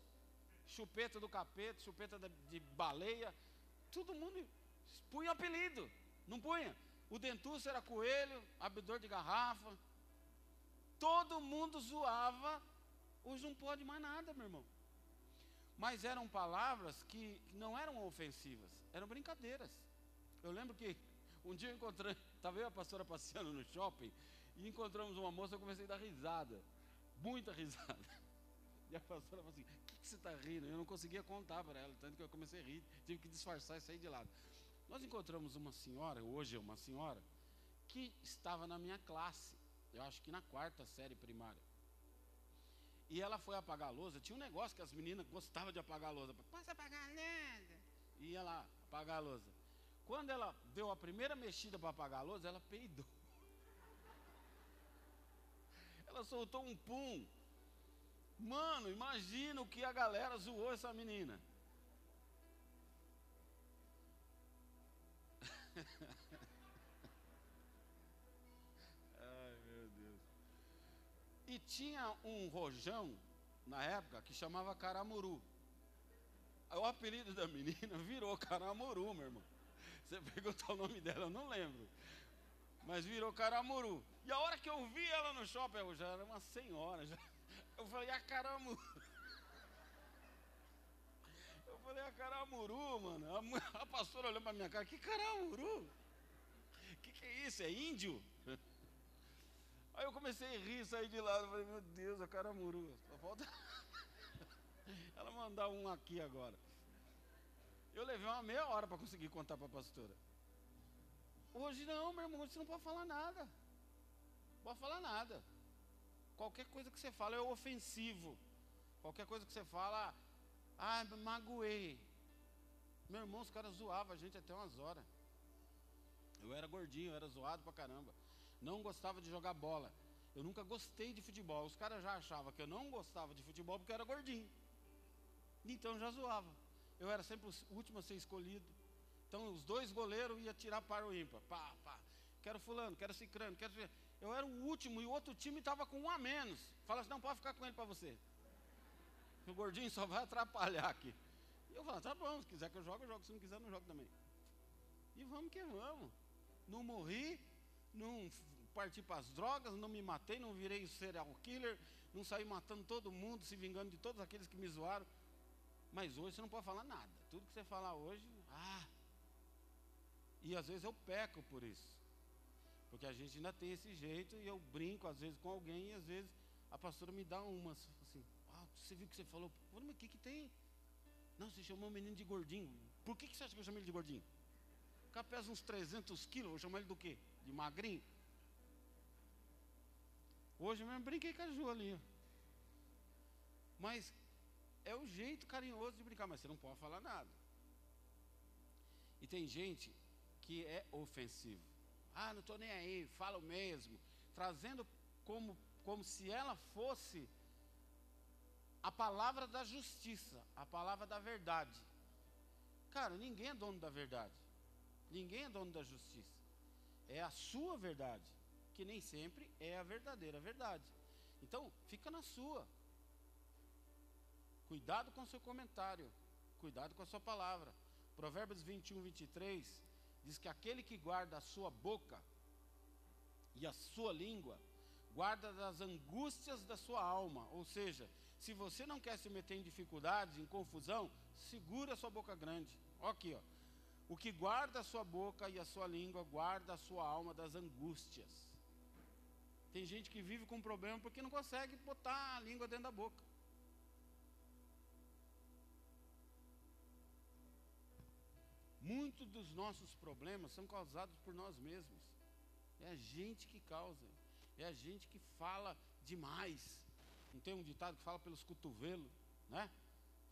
chupeta do capeta, chupeta de baleia. Todo mundo punha apelido, não punha? O dentuço era coelho, abridor de garrafa. Todo mundo zoava. Hoje não pode mais nada, meu irmão. Mas eram palavras que não eram ofensivas, eram brincadeiras. Eu lembro que um dia eu encontrei, estava eu a pastora passeando no shopping, e encontramos uma moça, eu comecei a dar risada. Muita risada. E a pastora falou assim: O que, que você está rindo? Eu não conseguia contar para ela, tanto que eu comecei a rir, tive que disfarçar e sair de lado. Nós encontramos uma senhora, hoje é uma senhora, que estava na minha classe, eu acho que na quarta série primária. E ela foi apagar a lousa. Tinha um negócio que as meninas gostavam de apagar a lousa. Posso apagar a lousa? E ia lá apagar a lousa. Quando ela deu a primeira mexida para apagar a lousa, ela peidou. Ela soltou um pum. Mano, imagina o que a galera zoou essa menina. Ai, meu Deus. E tinha um rojão na época que chamava caramuru. O apelido da menina virou caramuru, meu irmão. Você perguntou o nome dela, eu não lembro. Mas virou caramuru. E a hora que eu vi ela no shopping, eu já era uma senhora. Já, eu falei, a caramuru. Falei, a caramuru, mano. A, a pastora olhou pra minha cara, que caramuru? Que que é isso? É índio? Aí eu comecei a rir, sair de. Eu falei, meu Deus, a caramuru. Só falta ela mandar um aqui agora. Eu levei uma meia hora para conseguir contar para a pastora. Hoje não, meu irmão, você não pode falar nada. Não pode falar nada. Qualquer coisa que você fala é ofensivo. Qualquer coisa que você fala, ah, magoei. Meu irmão, os caras zoavam a gente até umas horas. Eu era gordinho, eu era zoado pra caramba. Não gostava de jogar bola. Eu nunca gostei de futebol. Os caras já achavam que eu não gostava de futebol porque eu era gordinho. Então já zoava. Eu era sempre o último a ser escolhido. Então os dois goleiros iam tirar para o ímpar. Pá, pá. Quero fulano, quero cicrano, quero. Eu era o último e o outro time estava com um a menos. Fala assim, não pode ficar com ele para você. O gordinho só vai atrapalhar aqui. E eu falo, tá bom, se quiser que eu jogue, eu jogo. Se não quiser, não jogo também. E vamos que vamos. Não morri, não parti para as drogas, não me matei, não virei serial killer, não saí matando todo mundo, se vingando de todos aqueles que me zoaram. Mas hoje você não pode falar nada. Tudo que você falar hoje, ah. E às vezes eu peco por isso. Porque a gente ainda tem esse jeito e eu brinco às vezes com alguém e às vezes a pastora me dá umas assim, você viu o que você falou? Mas o que que tem? Não, você chamou o menino de gordinho. Por que, que você acha que eu chamei ele de gordinho? O cara pesa uns 300 quilos, vou chamar ele do quê? De magrinho? Hoje mesmo brinquei com a Ju ali. Mas é o jeito carinhoso de brincar, mas você não pode falar nada. E tem gente que é ofensivo. Ah, não estou nem aí, falo mesmo. Trazendo como, como se ela fosse a palavra da justiça, a palavra da verdade. Cara, ninguém é dono da verdade. Ninguém é dono da justiça. É a sua verdade, que nem sempre é a verdadeira verdade. Então, fica na sua. Cuidado com o seu comentário. Cuidado com a sua palavra. Provérbios 21, 23 diz que aquele que guarda a sua boca e a sua língua, guarda das angústias da sua alma. Ou seja, se você não quer se meter em dificuldades, em confusão, segura a sua boca grande. Olha aqui, ó. O que guarda a sua boca e a sua língua, guarda a sua alma das angústias. Tem gente que vive com problema porque não consegue botar a língua dentro da boca. Muitos dos nossos problemas são causados por nós mesmos. É a gente que causa. É a gente que fala demais. Não tem um ditado que fala pelos cotovelos, né?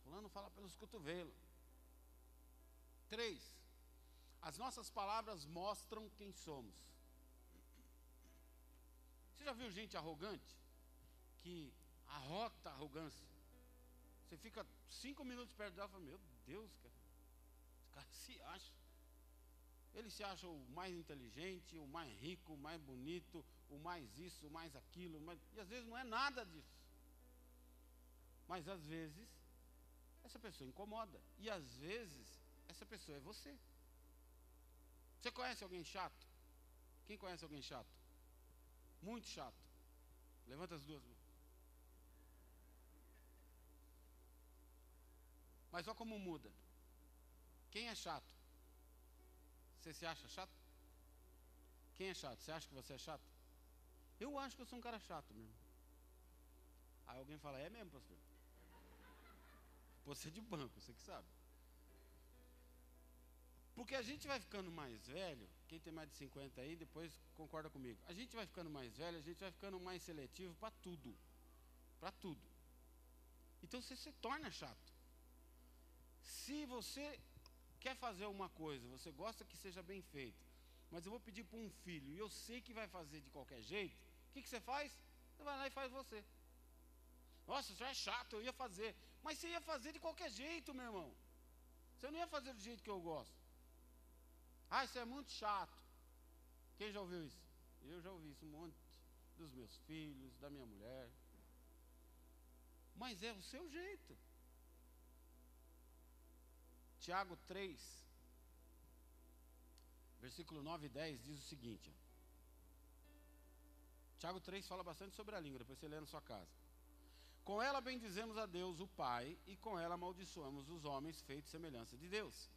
Fulano fala pelos cotovelos. Três. As nossas palavras mostram quem somos. Você já viu gente arrogante? Que arrota a arrogância. Você fica cinco minutos perto dela e fala, meu Deus, cara cara se acha. Ele se acha o mais inteligente, o mais rico, o mais bonito, o mais isso, o mais aquilo. Mais... E às vezes não é nada disso. Mas às vezes, essa pessoa incomoda. E às vezes, essa pessoa é você. Você conhece alguém chato? Quem conhece alguém chato? Muito chato. Levanta as duas mãos. Mas olha como muda. Quem é chato? Você se acha chato? Quem é chato? Você acha que você é chato? Eu acho que eu sou um cara chato mesmo. Aí alguém fala, é mesmo, pastor? Você de banco, você que sabe. Porque a gente vai ficando mais velho, quem tem mais de 50 aí, depois concorda comigo. A gente vai ficando mais velho, a gente vai ficando mais seletivo para tudo. Para tudo. Então você se torna chato. Se você quer fazer uma coisa, você gosta que seja bem feito, mas eu vou pedir para um filho e eu sei que vai fazer de qualquer jeito, o que, que você faz? Você vai lá e faz você. Nossa, isso é chato, eu ia fazer. Mas você ia fazer de qualquer jeito, meu irmão. Você não ia fazer do jeito que eu gosto. Ah, isso é muito chato. Quem já ouviu isso? Eu já ouvi isso um monte dos meus filhos, da minha mulher. Mas é o seu jeito. Tiago 3, versículo 9 e 10 diz o seguinte. Tiago 3 fala bastante sobre a língua, depois você lê na sua casa. Com ela bendizemos a Deus, o Pai, e com ela amaldiçoamos os homens feitos semelhança de Deus.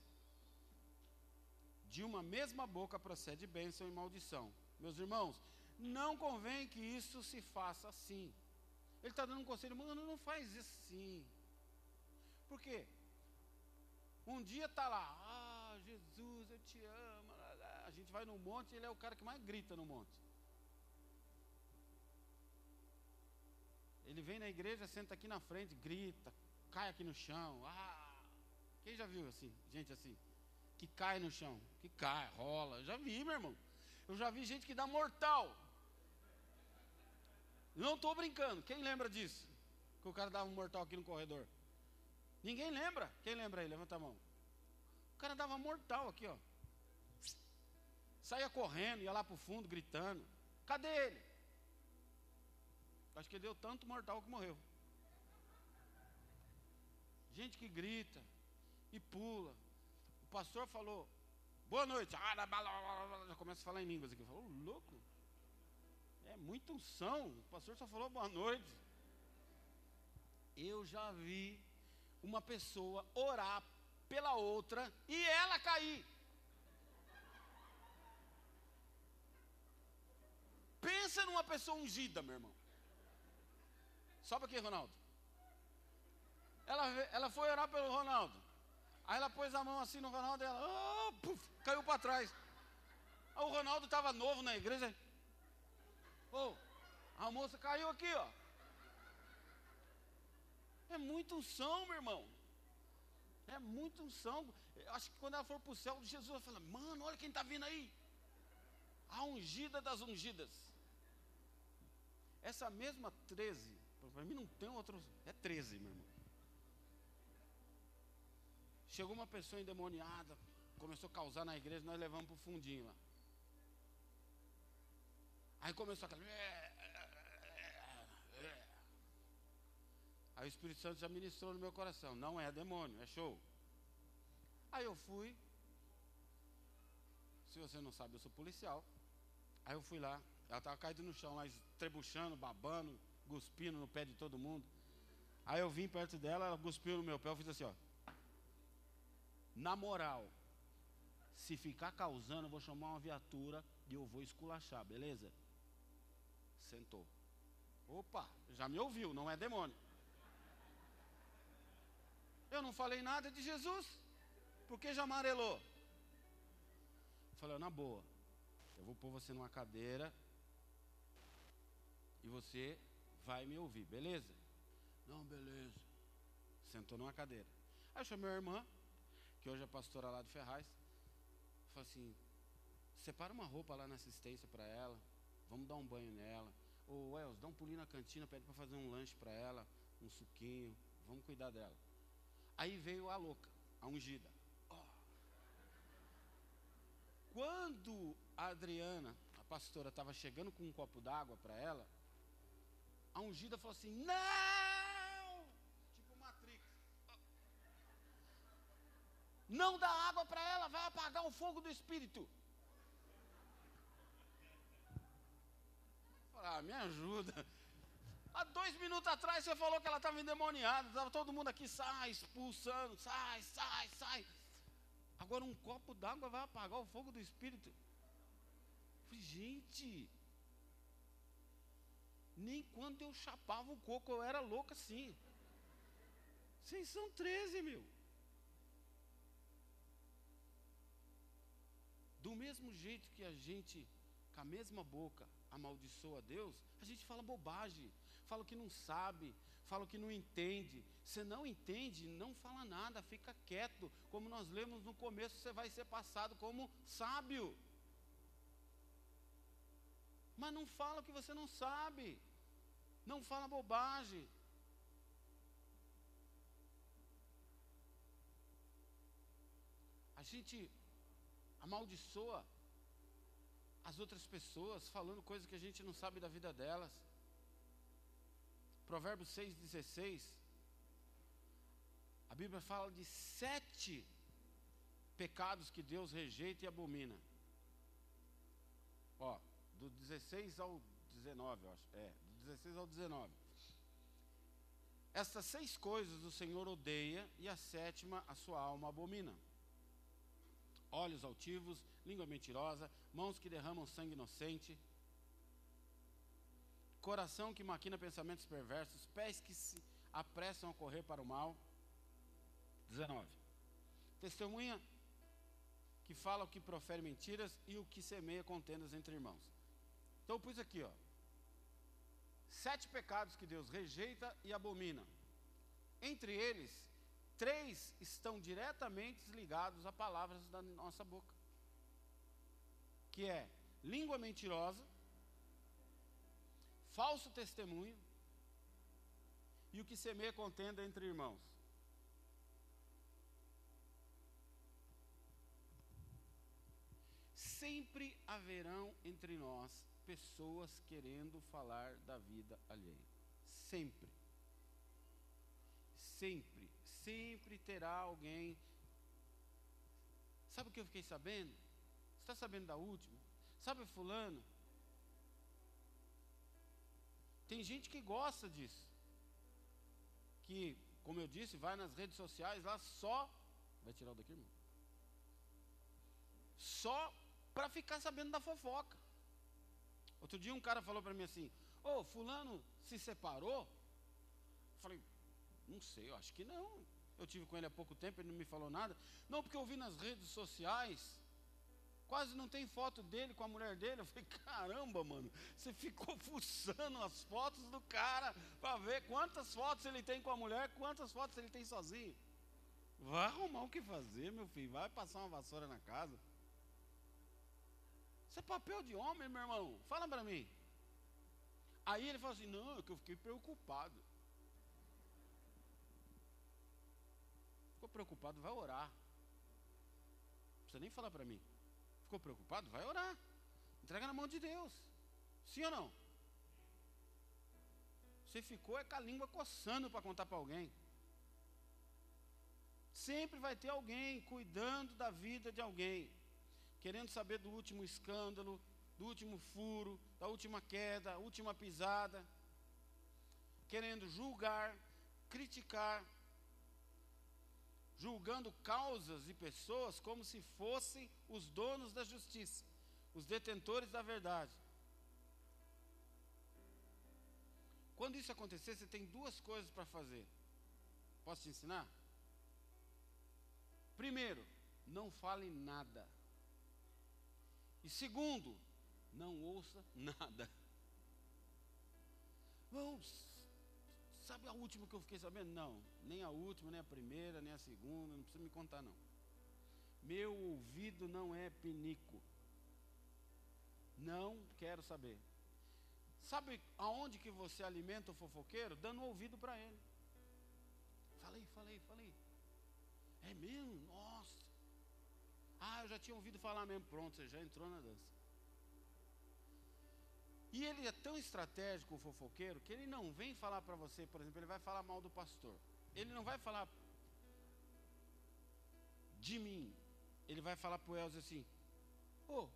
De uma mesma boca procede bênção e maldição. Meus irmãos, não convém que isso se faça assim. Ele está dando um conselho, mano, não faz assim. Por quê? Um dia está lá, ah, Jesus, eu te amo. A gente vai no monte, ele é o cara que mais grita no monte. Ele vem na igreja, senta aqui na frente, grita, cai aqui no chão. Ah, quem já viu assim, gente assim? Que cai no chão, que cai, rola. Já vi, meu irmão. Eu já vi gente que dá mortal. Não estou brincando. Quem lembra disso? Que o cara dava um mortal aqui no corredor. Ninguém lembra? Quem lembra aí? Levanta a mão. O cara dava mortal aqui, ó. Saía correndo, ia lá para o fundo, gritando. Cadê ele? Acho que deu tanto mortal que morreu. Gente que grita e pula. O pastor falou, boa noite. Ah, já começa a falar em línguas aqui. Falou, louco. É muita unção. O pastor só falou boa noite. Eu já vi uma pessoa orar pela outra e ela cair. Pensa numa pessoa ungida, meu irmão. Sobe aqui, Ronaldo. Ela, ela foi orar pelo Ronaldo. Aí ela pôs a mão assim no Ronaldo e ela oh, caiu para trás. Aí o Ronaldo estava novo na igreja. Oh, a moça caiu aqui, ó. É muito unção, meu irmão. É muito unção. Acho que quando ela for para o céu, Jesus vai falar: Mano, olha quem está vindo aí. A ungida das ungidas. Essa mesma 13 para mim não tem outro. É 13, meu irmão. Chegou uma pessoa endemoniada, começou a causar na igreja, nós levamos para o fundinho lá. Aí começou aquela. Aí o Espírito Santo já ministrou no meu coração. Não é demônio, é show. Aí eu fui. Se você não sabe, eu sou policial. Aí eu fui lá. Ela estava caída no chão lá, estrebuchando, babando cuspindo no pé de todo mundo. Aí eu vim perto dela, ela cuspiu no meu pé, eu fiz assim, ó. Na moral, se ficar causando, eu vou chamar uma viatura e eu vou esculachar, beleza? Sentou. Opa, já me ouviu, não é demônio. Eu não falei nada de Jesus, porque já amarelou. Falei, na boa, eu vou pôr você numa cadeira e você vai me ouvir, beleza? Não, beleza. Sentou numa cadeira. Aí eu chamei a irmã, que hoje é pastora lá de Ferraz. Falei assim: separa uma roupa lá na assistência para ela. Vamos dar um banho nela. Ô Els, dá um pulinho na cantina, pede para fazer um lanche para ela, um suquinho. Vamos cuidar dela. Aí veio a louca, a ungida. Quando a Adriana, a pastora, estava chegando com um copo d'água para ela, a ungida falou assim: Não! Tipo Matrix. Não dá água para ela, vai apagar o fogo do espírito. Ah, me ajuda. Há dois minutos atrás você falou que ela estava endemoniada, estava todo mundo aqui, sai, expulsando, sai, sai, sai. Agora um copo d'água vai apagar o fogo do espírito. falei, gente, nem quando eu chapava o coco eu era louco assim. Vocês são 13, meu. Do mesmo jeito que a gente, com a mesma boca, amaldiçoa a Deus, a gente fala bobagem, fala que não sabe, fala que não entende. Você não entende, não fala nada, fica quieto. Como nós lemos no começo, você vai ser passado como sábio. Mas não fala o que você não sabe. Não fala bobagem. A gente amaldiçoa as outras pessoas falando coisas que a gente não sabe da vida delas. Provérbios 6,16. A Bíblia fala de sete pecados que Deus rejeita e abomina. Ó, do 16 ao 19, eu acho. É, do 16 ao 19. Estas seis coisas o Senhor odeia, e a sétima a sua alma abomina: olhos altivos, língua mentirosa, mãos que derramam sangue inocente, coração que maquina pensamentos perversos, pés que se apressam a correr para o mal. 19. Testemunha que fala o que profere mentiras e o que semeia contendas entre irmãos. Então eu pus aqui, ó. Sete pecados que Deus rejeita e abomina. Entre eles, três estão diretamente ligados a palavras da nossa boca. Que é língua mentirosa, falso testemunho e o que semeia contenda entre irmãos. Sempre haverão entre nós pessoas querendo falar da vida alheia. Sempre. Sempre, sempre terá alguém. Sabe o que eu fiquei sabendo? Você está sabendo da última? Sabe fulano? Tem gente que gosta disso. Que, como eu disse, vai nas redes sociais lá só. Vai tirar o daqui, irmão? Só para ficar sabendo da fofoca. Outro dia um cara falou para mim assim: Ô, oh, Fulano se separou? Eu falei: Não sei, eu acho que não. Eu tive com ele há pouco tempo, ele não me falou nada. Não, porque eu vi nas redes sociais Quase não tem foto dele com a mulher dele. Eu falei, caramba, mano, você ficou fuçando as fotos do cara para ver quantas fotos ele tem com a mulher, quantas fotos ele tem sozinho. Vai arrumar o que fazer, meu filho. Vai passar uma vassoura na casa. Isso é papel de homem, meu irmão. Fala para mim. Aí ele falou assim: não, é que eu fiquei preocupado. Ficou preocupado, vai orar. Não precisa nem falar para mim. Ficou preocupado? Vai orar. Entrega na mão de Deus. Sim ou não? Você ficou é com a língua coçando para contar para alguém. Sempre vai ter alguém cuidando da vida de alguém, querendo saber do último escândalo, do último furo, da última queda, última pisada, querendo julgar, criticar, julgando causas e pessoas como se fossem os donos da justiça, os detentores da verdade. Quando isso acontecer, você tem duas coisas para fazer. Posso te ensinar? Primeiro, não fale nada. E segundo, não ouça nada. Vamos Sabe a última que eu fiquei sabendo? Não, nem a última, nem a primeira, nem a segunda, não precisa me contar não. Meu ouvido não é pinico. Não quero saber. Sabe aonde que você alimenta o fofoqueiro? Dando ouvido para ele. Falei, falei, falei. É mesmo? Nossa. Ah, eu já tinha ouvido falar mesmo. Pronto, você já entrou na dança. E ele é tão estratégico, o fofoqueiro, que ele não vem falar para você, por exemplo, ele vai falar mal do pastor. Ele não vai falar de mim. Ele vai falar para o Elza assim: Ô, oh,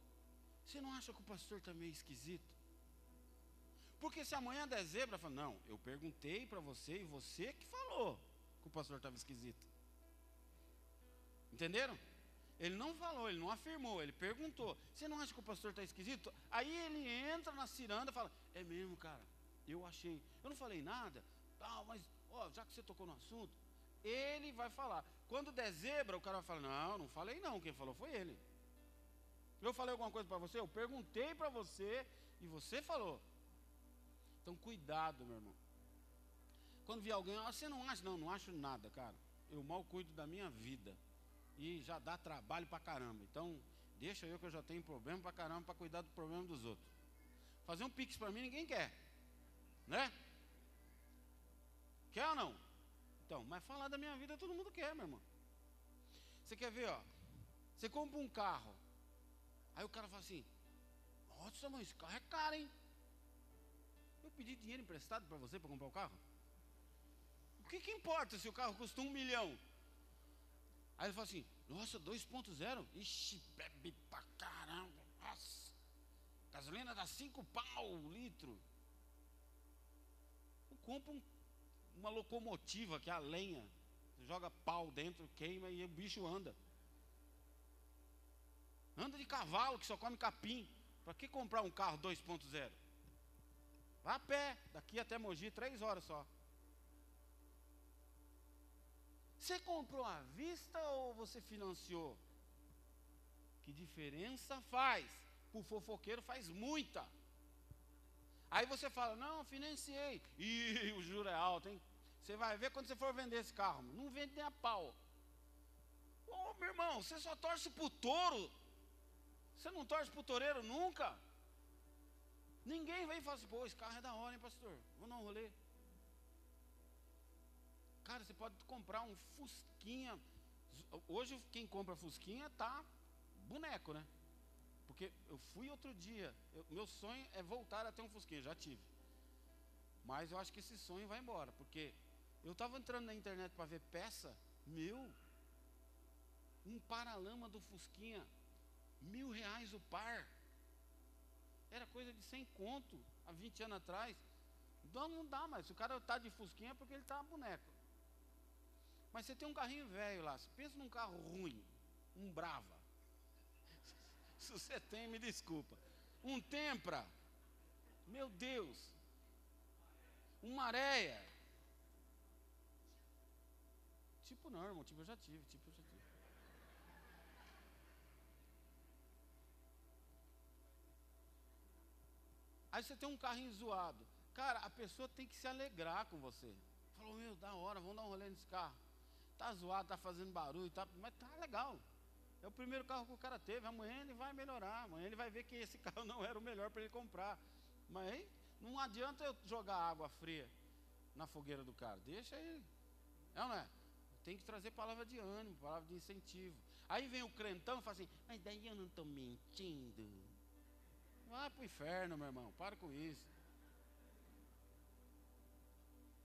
você não acha que o pastor está meio esquisito? Porque se amanhã der zebra, fala, não, eu perguntei para você e você que falou que o pastor estava esquisito. Entenderam? Ele não falou, ele não afirmou, ele perguntou. Você não acha que o pastor está esquisito? Aí ele entra na ciranda e fala: É mesmo, cara, eu achei. Eu não falei nada, tal, mas ó, já que você tocou no assunto, ele vai falar. Quando der zebra, o cara vai falar: Não, não falei não, quem falou foi ele. Eu falei alguma coisa para você? Eu perguntei para você e você falou. Então, cuidado, meu irmão. Quando vier alguém, ah, você não acha? Não, não acho nada, cara. Eu mal cuido da minha vida. E já dá trabalho pra caramba. Então, deixa eu que eu já tenho problema pra caramba para cuidar do problema dos outros. Fazer um pix para mim ninguém quer. Né? Quer ou não? Então, mas falar da minha vida todo mundo quer, meu irmão. Você quer ver, ó? Você compra um carro. Aí o cara fala assim: Nossa, mas esse carro é caro, hein? Eu pedi dinheiro emprestado para você para comprar o carro. O que, que importa se o carro custa um milhão? Aí ele fala assim: Nossa, 2.0? Ixi, bebe pra caramba. Nossa, gasolina dá 5 pau o litro. Eu compro um uma locomotiva que é a lenha. Você joga pau dentro, queima e o bicho anda. Anda de cavalo que só come capim. Para que comprar um carro 2.0? Vá a pé, daqui até Mogi, três horas só. Você comprou à vista ou você financiou? Que diferença faz? O fofoqueiro faz muita. Aí você fala, não, financiei. E o juro é alto, hein? Você vai ver quando você for vender esse carro. Não vende nem a pau. Ô meu irmão, você só torce pro touro. Você não torce pro toureiro nunca. Ninguém vem e fala assim, pô, esse carro é da hora, hein, pastor? Vou dar um rolê. Cara, você pode comprar um Fusquinha. Hoje quem compra Fusquinha tá boneco, né? Porque eu fui outro dia, eu, meu sonho é voltar a ter um Fusquinha, já tive. Mas eu acho que esse sonho vai embora, porque eu estava entrando na internet para ver peça, meu, um paralama do Fusquinha, mil reais o par. Era coisa de 100 conto há 20 anos atrás. Então não dá mais. Se o cara está de Fusquinha é porque ele está boneco. Mas você tem um carrinho velho lá. Pensa num carro ruim, um Brava. Se você tem, me desculpa. Um tempra. Meu Deus. Uma areia. Tipo não, irmão. Tipo eu já tive. Tipo eu já tive. Aí você tem um carrinho zoado. Cara, a pessoa tem que se alegrar com você. Falou, meu, da hora, vamos dar um rolê nesse carro. Tá zoado, tá fazendo barulho, tá, mas tá legal. É o primeiro carro que o cara teve. Amanhã ele vai melhorar. Amanhã ele vai ver que esse carro não era o melhor para ele comprar. Mas não adianta eu jogar água fria na fogueira do cara. Deixa ele. É ou não é? Tem que trazer palavra de ânimo, palavra de incentivo. Aí vem o crentão e fala assim: Mas daí eu não estou mentindo. Vai para o inferno, meu irmão. Para com isso.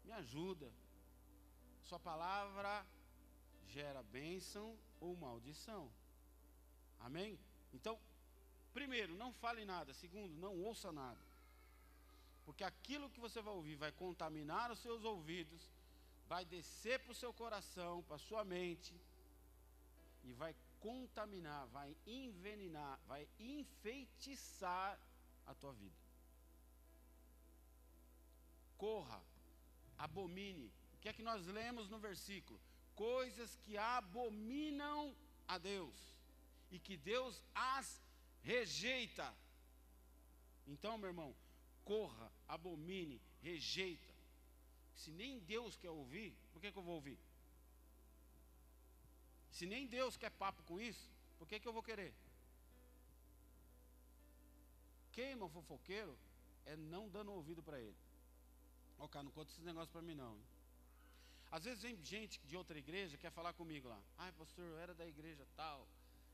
Me ajuda. Sua palavra gera bênção ou maldição. Amém? Então, primeiro, não fale nada. Segundo, não ouça nada. Porque aquilo que você vai ouvir vai contaminar os seus ouvidos, vai descer para o seu coração, para a sua mente, e vai contaminar, vai envenenar, vai enfeitiçar a tua vida. Corra, abomine. O que é que nós lemos no versículo? Coisas que abominam a Deus e que Deus as rejeita. Então, meu irmão, corra, abomine, rejeita. Se nem Deus quer ouvir, por que, que eu vou ouvir? Se nem Deus quer papo com isso, por que, que eu vou querer? Queima o fofoqueiro é não dando ouvido para ele. Ó, cara, não conta esse negócio para mim não. Hein? Às vezes vem gente de outra igreja quer falar comigo lá. Ai, pastor, eu era da igreja tal.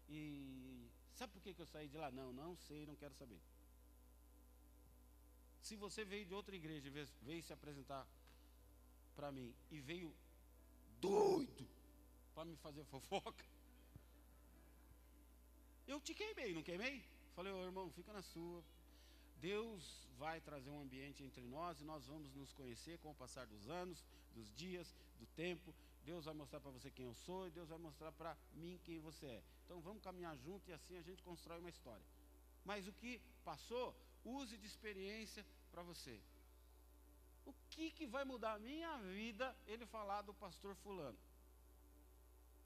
E sabe por que, eu saí de lá? Não, não sei, não quero saber. Se você veio de outra igreja veio, veio se apresentar para mim e veio doido para me fazer fofoca, eu te queimei, não queimei? Falei, ô irmão, fica na sua. Deus vai trazer um ambiente entre nós e nós vamos nos conhecer com o passar dos anos, dos dias, do tempo. Deus vai mostrar para você quem eu sou e Deus vai mostrar para mim quem você é. Então vamos caminhar junto e assim a gente constrói uma história. Mas o que passou, use de experiência para você. O que, que vai mudar a minha vida ele falar do pastor fulano?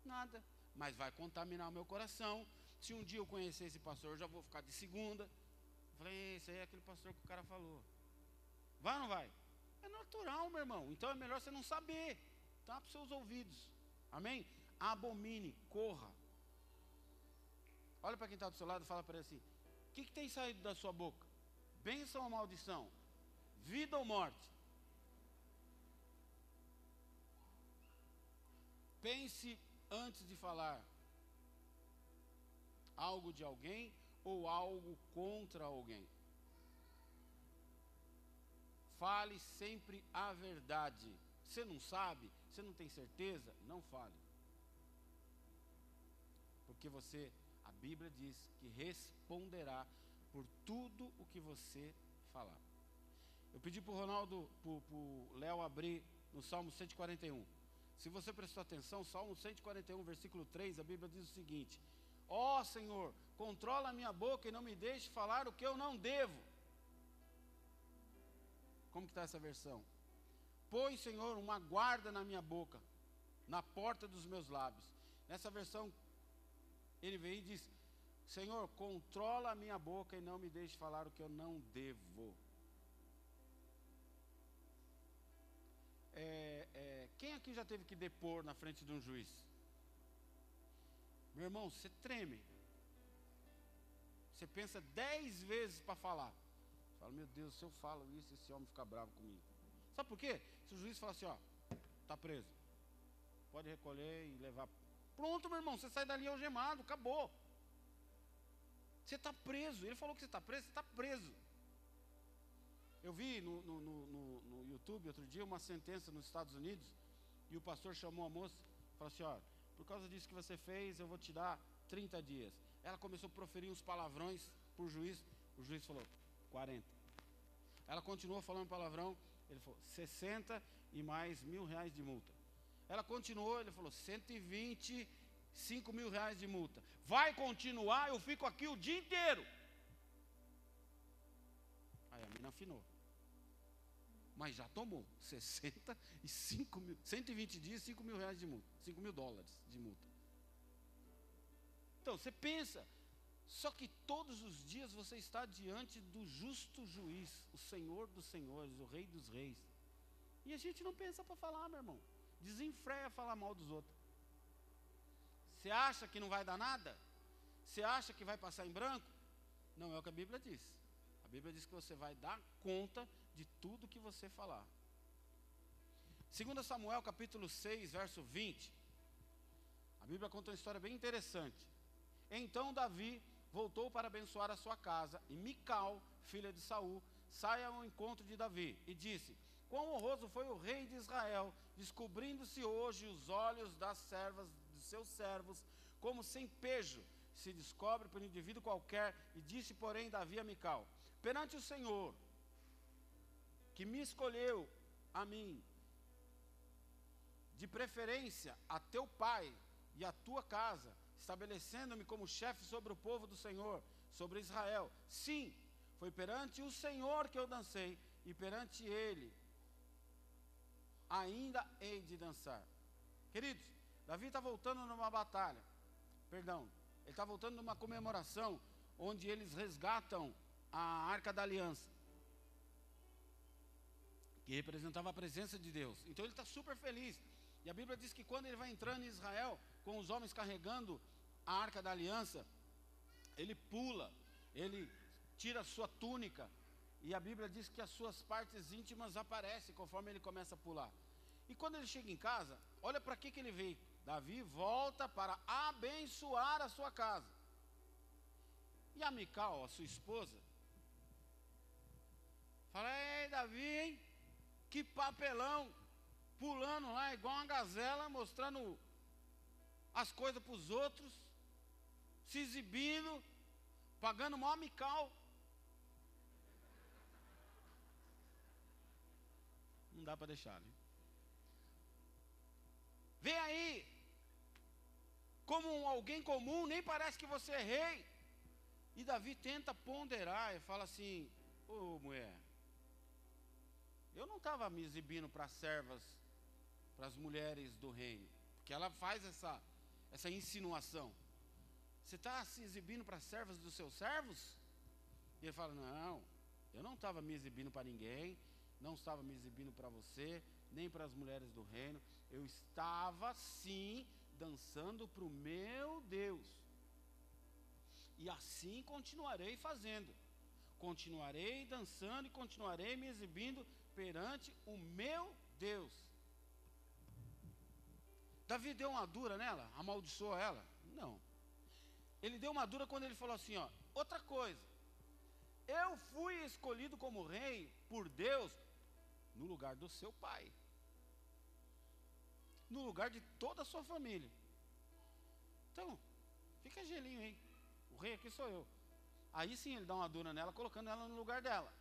Nada. Mas vai contaminar o meu coração. Se um dia eu conhecer esse pastor, eu já vou ficar de segunda. Falei, esse aí é aquele pastor que o cara falou. Vai ou não vai? É natural, meu irmão. Então é melhor você não saber. Para os seus ouvidos. Amém? Abomine, corra. Olha para quem está do seu lado e fala para ele assim: O que, que tem saído da sua boca? Bênção ou maldição? Vida ou morte? Pense antes de falar algo de alguém ou algo contra alguém. Fale sempre a verdade. Você não sabe, você não tem certeza, não fale. Porque você, a Bíblia diz que responderá por tudo o que você falar. Eu pedi para o Ronaldo, para o Léo abrir no Salmo 141. Se você prestou atenção, Salmo 141, versículo 3, a Bíblia diz o seguinte: Ó oh, Senhor, controla a minha boca e não me deixe falar o que eu não devo. Como que está essa versão? Põe, Senhor, uma guarda na minha boca, na porta dos meus lábios. Nessa versão, ele vem e diz: Senhor, controla a minha boca e não me deixe falar o que eu não devo. É, é, quem aqui já teve que depor na frente de um juiz? Meu irmão, você treme. Você pensa dez vezes para falar. Fala, meu Deus, se eu falo isso, esse homem fica bravo comigo. Sabe por quê? Se o juiz fala assim, ó, tá preso. Pode recolher e levar. Pronto, meu irmão, você sai dali algemado, acabou. Você está preso. Ele falou que você está preso, você está preso. Eu vi no, no, no, no, YouTube outro dia uma sentença nos Estados Unidos e o pastor chamou a moça e falou assim: ó, por causa disso que você fez, eu vou te dar 30 dias. Ela começou a proferir uns palavrões para o juiz, o juiz falou 40. Ela continuou falando palavrão, ele falou 60 e mais mil reais de multa. Ela continuou, ele falou 125 mil reais de multa. Vai continuar, eu fico aqui o dia inteiro. Aí a menina afinou mas já tomou 65 mil, 120 dias, 5 mil reais de multa, 5 mil dólares de multa. Então, você pensa, só que todos os dias você está diante do justo juiz, o Senhor dos senhores, o Rei dos reis. E a gente não pensa para falar, meu irmão. Desenfreia falar mal dos outros. Você acha que não vai dar nada? Você acha que vai passar em branco? Não é o que a Bíblia diz. A Bíblia diz que você vai dar conta de tudo que você falar. 2 Samuel capítulo 6, verso 20. A Bíblia conta uma história bem interessante. Então Davi voltou para abençoar a sua casa, e Mical, filha de Saul, sai ao encontro de Davi e disse: Quão honroso foi o rei de Israel, descobrindo-se hoje os olhos das servas dos seus servos, como sem pejo se descobre por um indivíduo qualquer. E disse, porém, Davi a Mical: Perante o Senhor, que me escolheu a mim, de preferência a teu pai e a tua casa, estabelecendo-me como chefe sobre o povo do Senhor, sobre Israel. Sim, foi perante o Senhor que eu dancei, e perante Ele ainda hei de dançar. Queridos, Davi está voltando numa batalha, perdão, ele está voltando numa comemoração onde eles resgatam a arca da aliança que representava a presença de Deus. Então ele está super feliz. E a Bíblia diz que quando ele vai entrando em Israel, com os homens carregando a arca da aliança, ele pula, ele tira a sua túnica, e a Bíblia diz que as suas partes íntimas aparecem conforme ele começa a pular. E quando ele chega em casa, olha para que, que ele veio. Davi volta para abençoar a sua casa. E a Mical, a sua esposa, fala: Ei, Davi, hein? Que papelão! Pulando lá igual uma gazela, mostrando as coisas para os outros, se exibindo, pagando mó mical. Não dá para deixar, né? Vem aí, como alguém comum, nem parece que você é rei. E Davi tenta ponderar e fala assim: Ô oh, mulher, eu não estava me exibindo para as servas, para as mulheres do reino, porque ela faz essa, essa insinuação? Você está se exibindo para as servas dos seus servos? E ele fala: Não, eu não estava me exibindo para ninguém, não estava me exibindo para você, nem para as mulheres do reino. Eu estava sim dançando para o meu Deus. E assim continuarei fazendo. Continuarei dançando e continuarei me exibindo perante o meu Deus. Davi deu uma dura nela, amaldiçoou ela? Não. Ele deu uma dura quando ele falou assim: ó, outra coisa, eu fui escolhido como rei por Deus no lugar do seu pai, no lugar de toda a sua família. Então, fica gelinho aí, o rei aqui sou eu. Aí sim ele dá uma dura nela, colocando ela no lugar dela.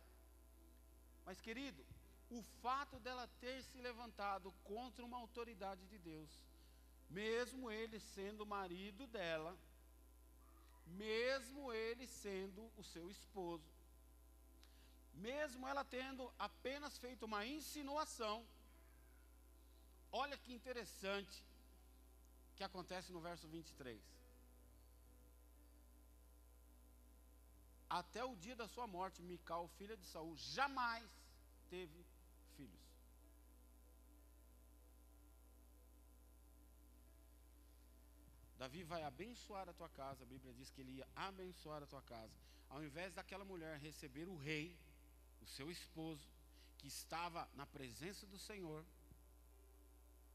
Mas querido, o fato dela ter se levantado contra uma autoridade de Deus, mesmo ele sendo marido dela, mesmo ele sendo o seu esposo, mesmo ela tendo apenas feito uma insinuação, olha que interessante que acontece no verso 23. Até o dia da sua morte, Mical, filha de Saul, jamais teve Davi vai abençoar a tua casa, a Bíblia diz que ele ia abençoar a tua casa. Ao invés daquela mulher receber o rei, o seu esposo, que estava na presença do Senhor,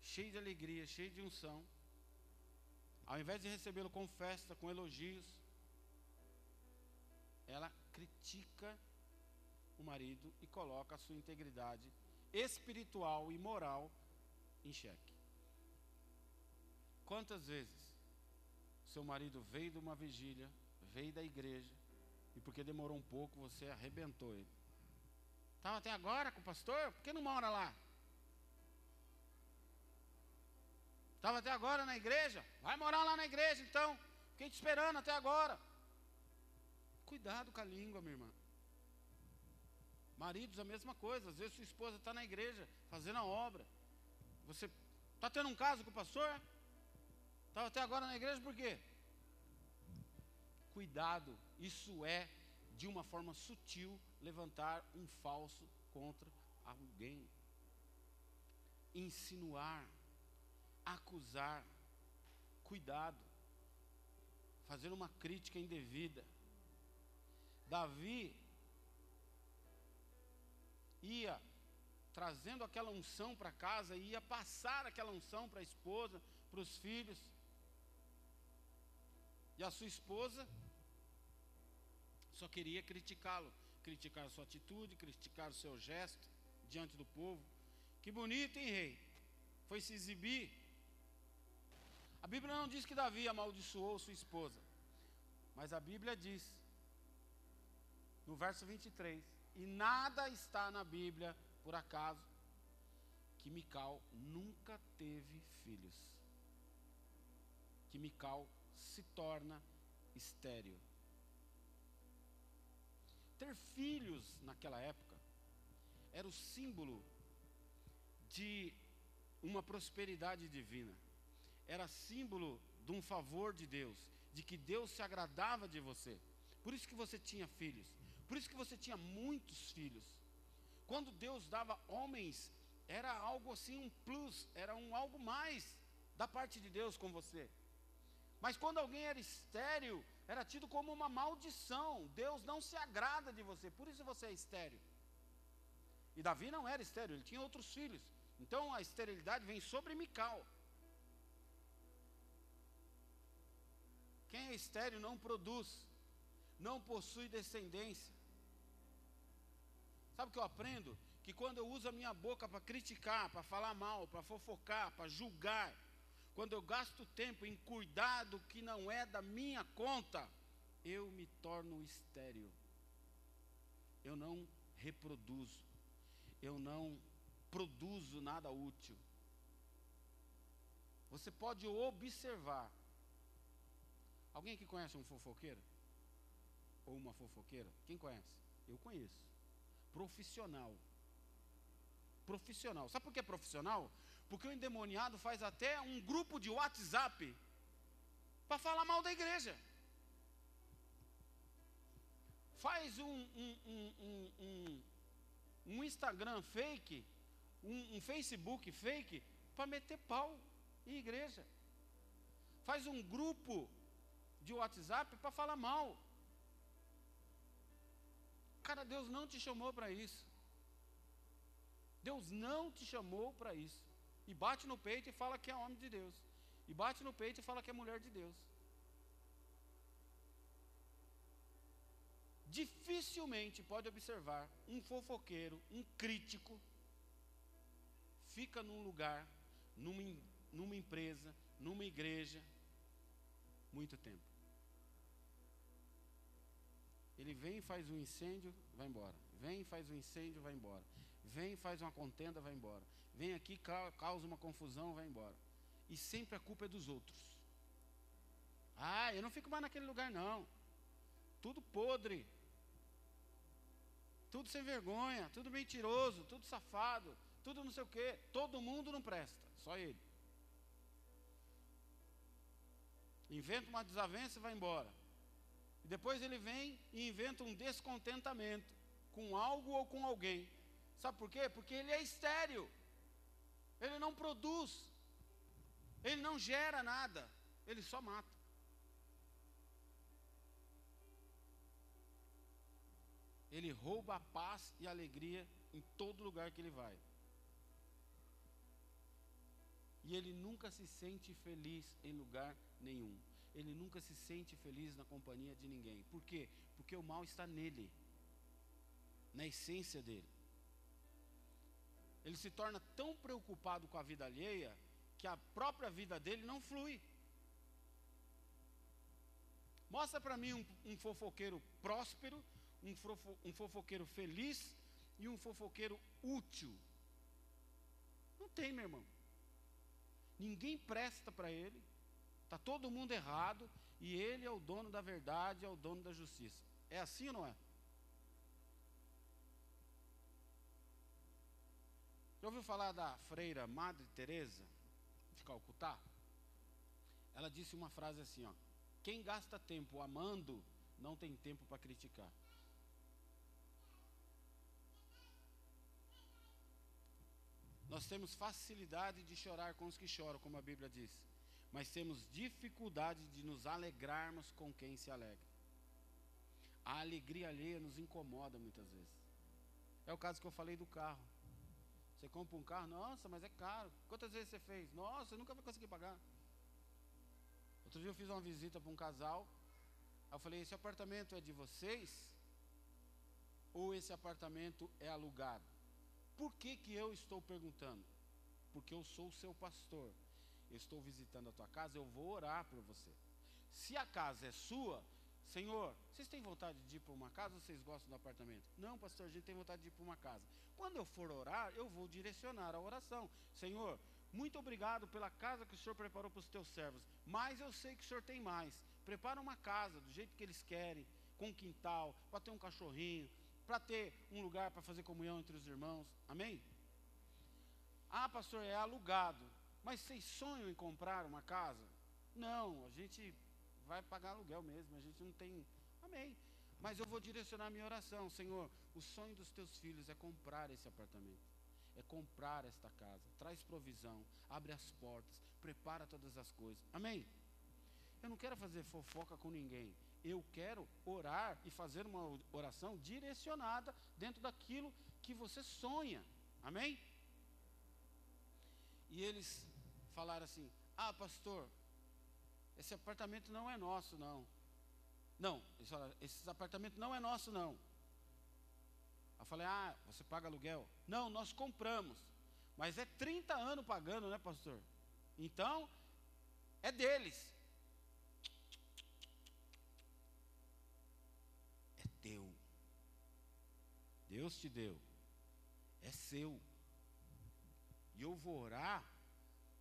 cheio de alegria, cheio de unção, ao invés de recebê-lo com festa, com elogios, ela critica o marido e coloca a sua integridade espiritual e moral em xeque. Quantas vezes seu marido veio de uma vigília, veio da igreja, e porque demorou um pouco, você arrebentou ele. Estava até agora com o pastor? Por que não mora lá? Estava até agora na igreja? Vai morar lá na igreja então. Fiquei te esperando até agora. Cuidado com a língua, minha irmã. Maridos, a mesma coisa. Às vezes sua esposa está na igreja, fazendo a obra. Você está tendo um caso com o pastor? Estava até agora na igreja por quê? Cuidado, isso é de uma forma sutil levantar um falso contra alguém. Insinuar, acusar, cuidado, fazer uma crítica indevida. Davi ia trazendo aquela unção para casa, ia passar aquela unção para a esposa, para os filhos. E a sua esposa só queria criticá-lo, criticar a sua atitude, criticar o seu gesto diante do povo. Que bonito, hein, rei? Foi se exibir. A Bíblia não diz que Davi amaldiçoou sua esposa, mas a Bíblia diz, no verso 23, e nada está na Bíblia por acaso, que Mical nunca teve filhos. Que Mical se torna estéril. Ter filhos naquela época era o símbolo de uma prosperidade divina. Era símbolo de um favor de Deus, de que Deus se agradava de você. Por isso que você tinha filhos. Por isso que você tinha muitos filhos. Quando Deus dava homens, era algo assim, um plus, era um algo mais da parte de Deus com você. Mas quando alguém era estéril, era tido como uma maldição. Deus não se agrada de você, por isso você é estéril. E Davi não era estéril, ele tinha outros filhos. Então a esterilidade vem sobre Mical. Quem é estéril não produz, não possui descendência. Sabe o que eu aprendo? Que quando eu uso a minha boca para criticar, para falar mal, para fofocar, para julgar, quando eu gasto tempo em cuidar do que não é da minha conta, eu me torno estéril. Eu não reproduzo. Eu não produzo nada útil. Você pode observar. Alguém aqui conhece um fofoqueiro? Ou uma fofoqueira? Quem conhece? Eu conheço. Profissional. Profissional. Sabe por que é profissional? Porque o endemoniado faz até um grupo de WhatsApp para falar mal da igreja. Faz um, um, um, um, Instagram fake, um Facebook fake, para meter pau em igreja. Faz um grupo de WhatsApp para falar mal. Cara, Deus não te chamou para isso. Deus não te chamou para isso. E bate no peito e fala que é homem de Deus. E bate no peito e fala que é mulher de Deus. Dificilmente pode observar um fofoqueiro, um crítico, fica num lugar, numa, numa empresa, numa igreja, muito tempo. Ele vem e faz um incêndio, vai embora. Vem e faz um incêndio, vai embora. Vem e faz uma contenda, vai embora. Vem aqui, causa uma confusão, vai embora. E sempre a culpa é dos outros. Ah, eu não fico mais naquele lugar, não. Tudo podre. Tudo sem vergonha, tudo mentiroso, tudo safado, tudo não sei o quê. Todo mundo não presta, só ele. Inventa uma desavença e vai embora. E depois ele vem e inventa um descontentamento com algo ou com alguém. Sabe por quê? Porque ele é estéreo. Ele não produz. Ele não gera nada. Ele só mata. Ele rouba a paz e a alegria em todo lugar que ele vai. E ele nunca se sente feliz em lugar nenhum. Ele nunca se sente feliz na companhia de ninguém. Por quê? Porque o mal está nele, na essência dele. Ele se torna tão preocupado com a vida alheia que a própria vida dele não flui. Mostra para mim um, um, fofoqueiro próspero, um, fofo, um fofoqueiro feliz e um fofoqueiro útil. Não tem, meu irmão. Ninguém presta para ele. Está todo mundo errado e ele é o dono da verdade, é o dono da justiça. É assim ou não é? Já ouviu falar da freira Madre Teresa de Calcutá? Ela disse uma frase assim, ó: Quem gasta tempo amando não tem tempo para criticar. Nós temos facilidade de chorar com os que choram, como a Bíblia diz, mas temos dificuldade de nos alegrarmos com quem se alegra. A alegria alheia nos incomoda muitas vezes. É o caso que eu falei do carro. Você compra um carro, nossa, mas é caro. Quantas vezes você fez? Nossa, eu nunca vai conseguir pagar. Outro dia eu fiz uma visita para um casal. Aí eu falei: esse apartamento é de vocês? Ou esse apartamento é alugado? Por que, que eu estou perguntando? Porque eu sou o seu pastor. Eu estou visitando a tua casa, eu vou orar por você. Se a casa é sua, Senhor, vocês têm vontade de ir para uma casa ou vocês gostam do apartamento? Não, pastor, a gente tem vontade de ir para uma casa. Quando eu for orar, eu vou direcionar a oração. Senhor, muito obrigado pela casa que o Senhor preparou para os teus servos. Mas eu sei que o Senhor tem mais. Prepara uma casa do jeito que eles querem, com quintal, para ter um cachorrinho, para ter um lugar para fazer comunhão entre os irmãos. Amém? Ah, pastor, é alugado. Mas vocês sonham em comprar uma casa? Não, a gente vai pagar aluguel mesmo, a gente não tem. Amém. Mas eu vou direcionar minha oração, Senhor. O sonho dos teus filhos é comprar esse apartamento, é comprar esta casa. Traz provisão, abre as portas, prepara todas as coisas. Amém? Eu não quero fazer fofoca com ninguém eu quero orar e fazer uma oração direcionada dentro daquilo que você sonha. Amém? E eles falaram assim: Ah, pastor, esse apartamento não é nosso, não. Não, eles falaram: Esse apartamento não é nosso, não. Eu falei: Ah, você paga aluguel? Não, nós compramos. Mas é 30 anos pagando, né, pastor? Então, é deles. teu. Deus te deu. É seu. E eu vou orar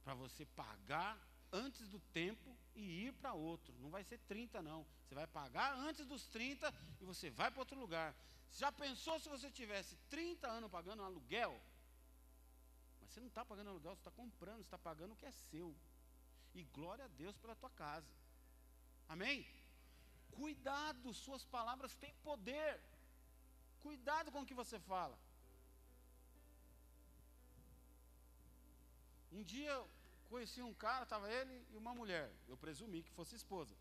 para você pagar antes do tempo e ir para outro. Não vai ser 30, não. Você vai pagar antes dos 30 e você vai para outro lugar. Já pensou se você tivesse 30 anos pagando um aluguel? Mas você não está pagando aluguel, você está comprando, você está pagando o que é seu. E glória a Deus pela tua casa. Amém? Cuidado, suas palavras têm poder. Cuidado com o que você fala. Um dia conheci um cara, estava ele e uma mulher. Eu presumi que fosse esposa.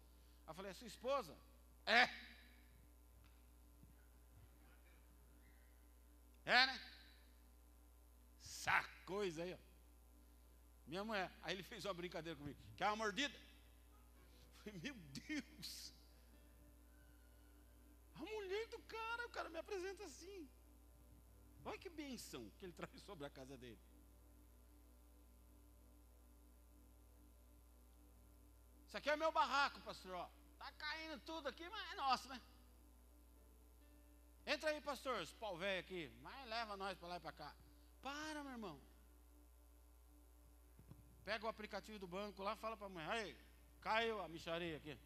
Aí eu falei, é sua esposa? É. É, né? Essa aí, ó. Minha mulher. Aí ele fez uma brincadeira comigo. Quer uma mordida? Falei, meu Deus. A mulher do cara, o cara me apresenta assim. Olha que benção que ele traz sobre a casa dele. Isso aqui é meu barraco, pastor. Ó. Tá caindo tudo aqui, mas é nosso, né? Entra aí, pastor, esse pau velho aqui. Mas leva nós para lá e para cá. Para, meu irmão. Pega o aplicativo do banco lá, fala para a mãe, aí, caiu a micharia aqui.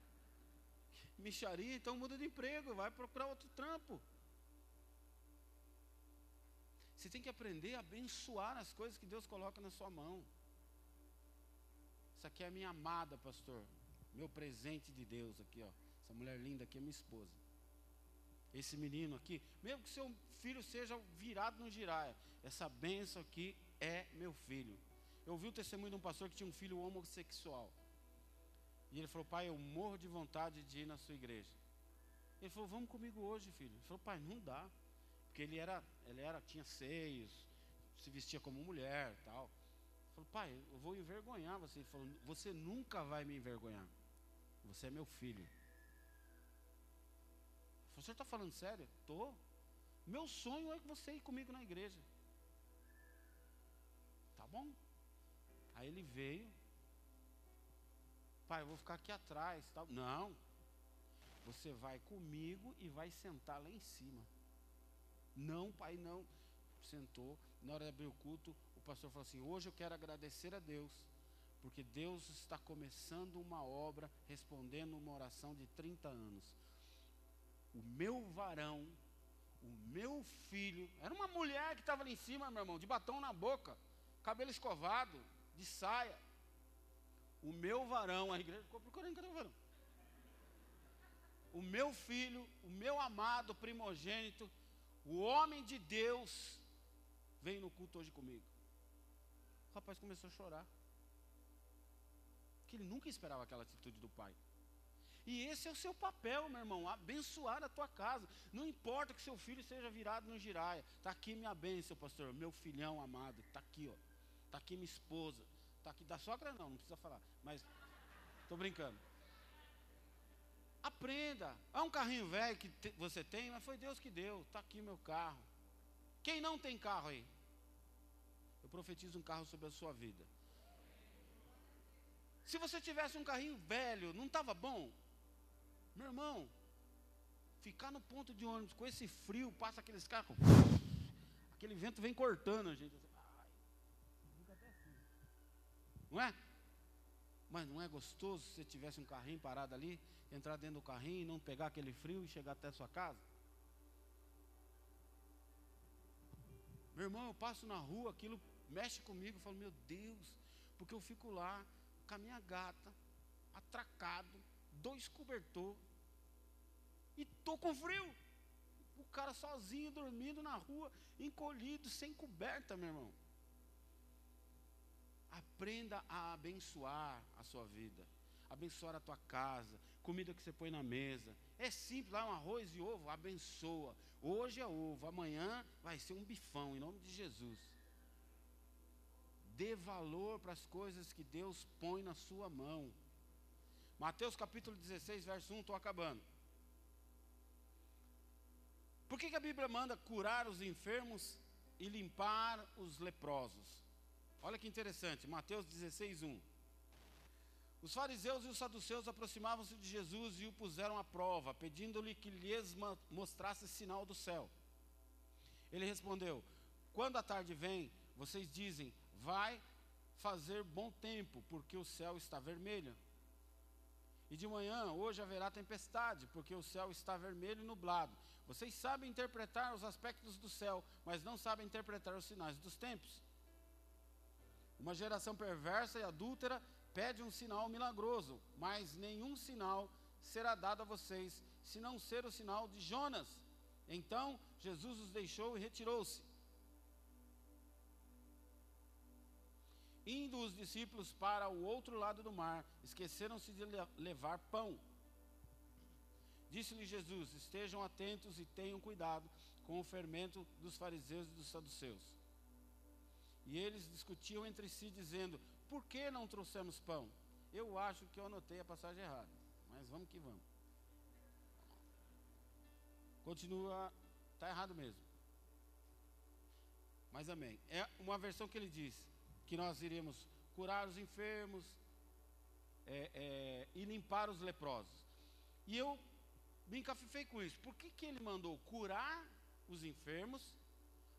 Micharia, então muda de emprego, vai procurar outro trampo. Você tem que aprender a abençoar as coisas que Deus coloca na sua mão. Isso aqui é a minha amada, pastor. Meu presente de Deus aqui, ó. Essa mulher linda aqui é minha esposa. Esse menino aqui, mesmo que seu filho seja virado no giraia, essa benção aqui é meu filho. Eu ouvi o testemunho de um pastor que tinha um filho homossexual. E ele falou, pai, eu morro de vontade de ir na sua igreja. Ele falou, vamos comigo hoje, filho. Ele falou, pai, não dá. Porque ele era, ele era, tinha seios, se vestia como mulher tal. Falou, pai, eu vou envergonhar você. Ele falou, você nunca vai me envergonhar. Você é meu filho. Falei, o senhor está falando sério? Estou. Meu sonho é que você ir comigo na igreja. Tá bom. Aí ele veio. Pai, eu vou ficar aqui atrás. Não. Você vai comigo e vai sentar lá em cima. Não, pai, não. Sentou. Na hora de abrir o culto, o pastor falou assim: Hoje eu quero agradecer a Deus, porque Deus está começando uma obra, respondendo uma oração de 30 anos. O meu varão, o meu filho, era uma mulher que estava ali em cima, meu irmão, de batom na boca, cabelo escovado, de saia. O meu varão, a igreja ficou procurando cadê o varão? O meu filho, o meu amado primogênito, o homem de Deus, veio no culto hoje comigo. Rapaz começou a chorar. Que ele nunca esperava aquela atitude do pai. E esse é o seu papel, meu irmão, abençoar a tua casa. Não importa que seu filho seja virado no giraia. Está aqui minha bênção, pastor. Meu filhão amado. Está aqui, ó. Está aqui minha esposa. Está aqui da sogra não, não precisa falar. Mas estou brincando. Aprenda. É um carrinho velho que te, você tem, mas foi Deus que deu. Está aqui meu carro. Quem não tem carro aí? Profetizo um carro sobre a sua vida. Se você tivesse um carrinho velho, não estava bom? Meu irmão, ficar no ponto de ônibus com esse frio, passa aqueles carros, aquele vento vem cortando a gente. Não é? Mas não é gostoso se você tivesse um carrinho parado ali, entrar dentro do carrinho e não pegar aquele frio e chegar até a sua casa? Meu irmão, eu passo na rua, aquilo mexe comigo, eu falo, meu Deus, porque eu fico lá com a minha gata, atracado, dois cobertor e tô com frio. O cara sozinho dormindo na rua, encolhido, sem coberta, meu irmão. Aprenda a abençoar a sua vida, abençoar a tua casa, comida que você põe na mesa. É simples, lá um arroz e ovo, abençoa. Hoje é ovo, amanhã vai ser um bifão, em nome de Jesus. Dê valor para as coisas que Deus põe na sua mão. Mateus capítulo 16, verso 1, estou acabando. Por que, que a Bíblia manda curar os enfermos e limpar os leprosos? Olha que interessante, Mateus 16, 1. Os fariseus e os saduceus aproximavam-se de Jesus e o puseram à prova, pedindo-lhe que lhes mostrasse sinal do céu. Ele respondeu: Quando a tarde vem, vocês dizem, vai fazer bom tempo, porque o céu está vermelho. E de manhã, hoje haverá tempestade, porque o céu está vermelho e nublado. Vocês sabem interpretar os aspectos do céu, mas não sabem interpretar os sinais dos tempos. Uma geração perversa e adúltera pede um sinal milagroso, mas nenhum sinal será dado a vocês, senão ser o sinal de Jonas. Então Jesus os deixou e retirou-se. Indo os discípulos para o outro lado do mar, esqueceram-se de levar pão. Disse-lhe Jesus: Estejam atentos e tenham cuidado com o fermento dos fariseus e dos saduceus. E eles discutiam entre si, dizendo: Por que não trouxemos pão? Eu acho que eu anotei a passagem errada, mas vamos que vamos. Continua, está errado mesmo. Mas amém. É uma versão que ele diz: que nós iríamos curar os enfermos é, é, e limpar os leprosos. E eu me encafifei com isso. Por que, que ele mandou curar os enfermos,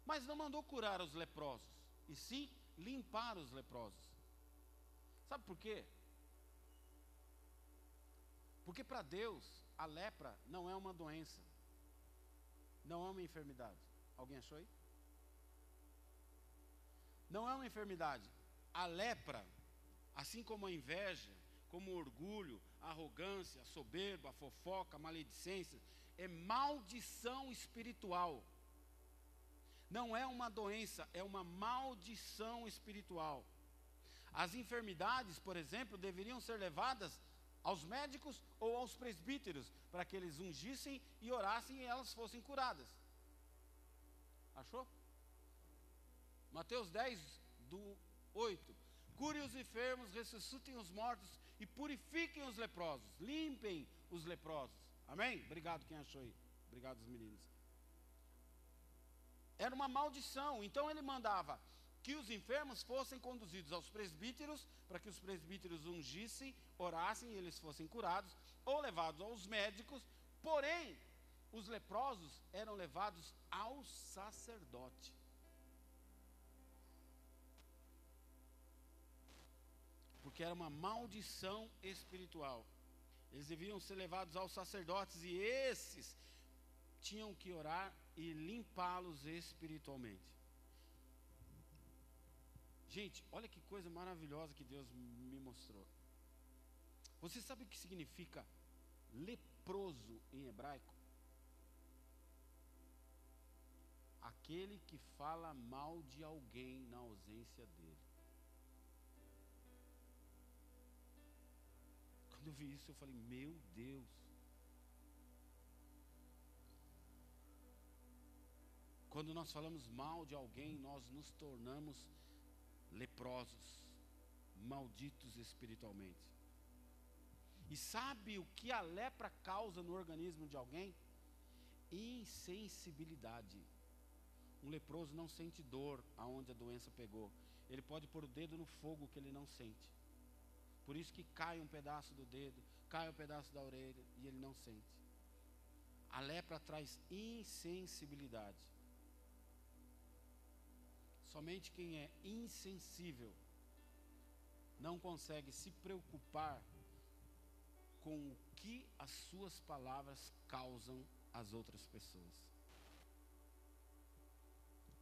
mas não mandou curar os leprosos? E sim limpar os leprosos. Sabe por quê? Porque para Deus a lepra não é uma doença, não é uma enfermidade. Alguém achou aí? Não é uma enfermidade. A lepra, assim como a inveja, como o orgulho, a arrogância, a soberba, a fofoca, a maledicência, é maldição espiritual. Não é uma doença, é uma maldição espiritual. As enfermidades, por exemplo, deveriam ser levadas aos médicos ou aos presbíteros, para que eles ungissem e orassem e elas fossem curadas. Achou? Mateus 10, do 8. Cure os enfermos, ressuscitem os mortos e purifiquem os leprosos. Limpem os leprosos. Amém? Obrigado quem achou aí. Obrigado os meninos. Era uma maldição. Então ele mandava que os enfermos fossem conduzidos aos presbíteros, para que os presbíteros ungissem, orassem e eles fossem curados, ou levados aos médicos. Porém, os leprosos eram levados ao sacerdote. Porque era uma maldição espiritual. Eles deviam ser levados aos sacerdotes e esses tinham que orar e limpá-los espiritualmente. Gente, olha que coisa maravilhosa que Deus me mostrou. Você sabe o que significa leproso em hebraico? Aquele que fala mal de alguém na ausência dele. Quando eu vi isso, eu falei: Meu Deus. Quando nós falamos mal de alguém, nós nos tornamos leprosos, malditos espiritualmente. E sabe o que a lepra causa no organismo de alguém? Insensibilidade. Um leproso não sente dor aonde a doença pegou. Ele pode pôr o dedo no fogo que ele não sente. Por isso que cai um pedaço do dedo, cai um pedaço da orelha e ele não sente. A lepra traz insensibilidade. Somente quem é insensível não consegue se preocupar com o que as suas palavras causam às outras pessoas.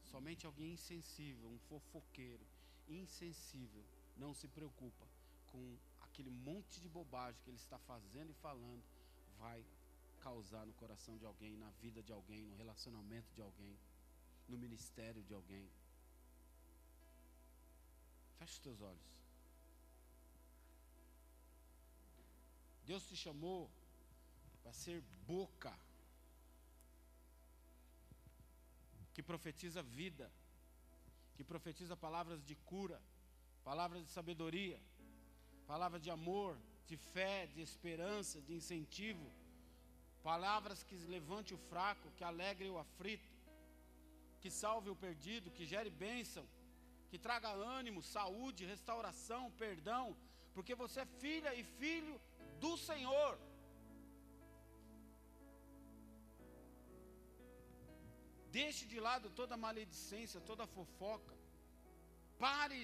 Somente alguém insensível, um fofoqueiro, insensível, não se preocupa com aquele monte de bobagem que ele está fazendo e falando, vai causar no coração de alguém, na vida de alguém, no relacionamento de alguém, no ministério de alguém. Feche os teus olhos. Deus te chamou para ser boca que profetiza vida, que profetiza palavras de cura, palavras de sabedoria palavra de amor, de fé, de esperança, de incentivo, palavras que levante o fraco, que alegre o aflito, que salve o perdido, que gere bênção, que traga ânimo, saúde, restauração, perdão, porque você é filha e filho do Senhor. Deixe de lado toda maledicência, toda fofoca. Pare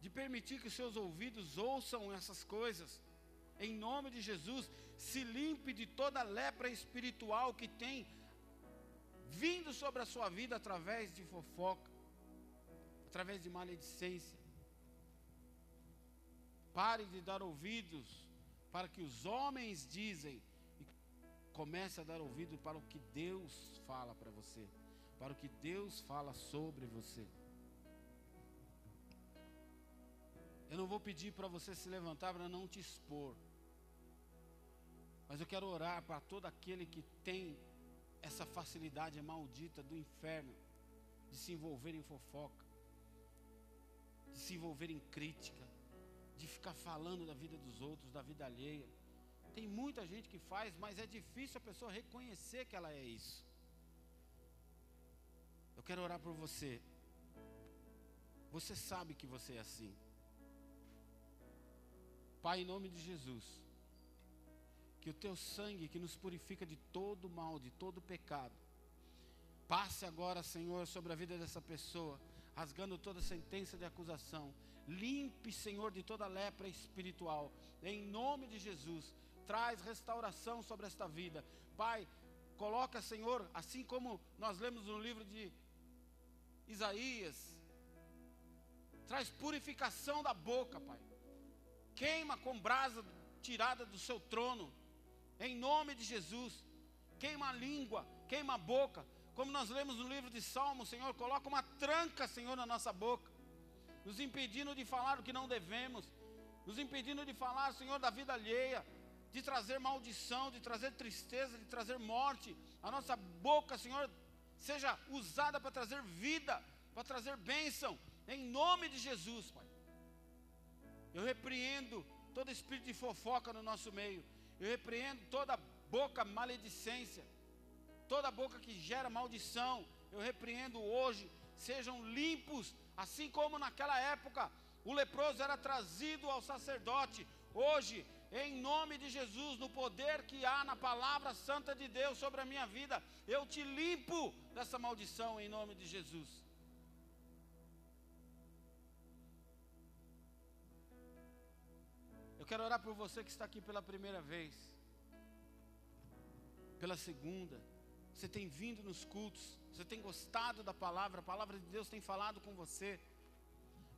de permitir que seus ouvidos ouçam essas coisas. Em nome de Jesus, se limpe de toda lepra espiritual que tem vindo sobre a sua vida através de fofoca, através de maledicência. Pare de dar ouvidos para que os homens dizem e comece a dar ouvido para o que Deus fala para você, para o que Deus fala sobre você. Eu não vou pedir para você se levantar para não te expor. Mas eu quero orar para todo aquele que tem essa facilidade maldita do inferno de se envolver em fofoca, de se envolver em crítica, de ficar falando da vida dos outros, da vida alheia. Tem muita gente que faz, mas é difícil a pessoa reconhecer que ela é isso. Eu quero orar por você. Você sabe que você é assim. Pai, em nome de Jesus, que o teu sangue que nos purifica de todo mal, de todo pecado, passe agora, Senhor, sobre a vida dessa pessoa, rasgando toda sentença de acusação. Limpe, Senhor, de toda lepra espiritual. Em nome de Jesus, traz restauração sobre esta vida. Pai, coloca, Senhor, assim como nós lemos no livro de Isaías, traz purificação da boca, Pai queima com brasa tirada do seu trono, em nome de Jesus. Queima a língua, queima a boca, como nós lemos no livro de Salmos, Senhor, coloca uma tranca, Senhor, na nossa boca, nos impedindo de falar o que não devemos, nos impedindo de falar, Senhor, da vida alheia, de trazer maldição, de trazer tristeza, de trazer morte. A nossa boca, Senhor, seja usada para trazer vida, para trazer bênção, em nome de Jesus, Pai. Eu repreendo todo espírito de fofoca no nosso meio. Eu repreendo toda boca maledicência, toda boca que gera maldição. Eu repreendo hoje. Sejam limpos, assim como naquela época o leproso era trazido ao sacerdote. Hoje, em nome de Jesus, no poder que há na palavra santa de Deus sobre a minha vida, eu te limpo dessa maldição em nome de Jesus. Quero orar por você que está aqui pela primeira vez, pela segunda. Você tem vindo nos cultos, você tem gostado da palavra, a palavra de Deus tem falado com você,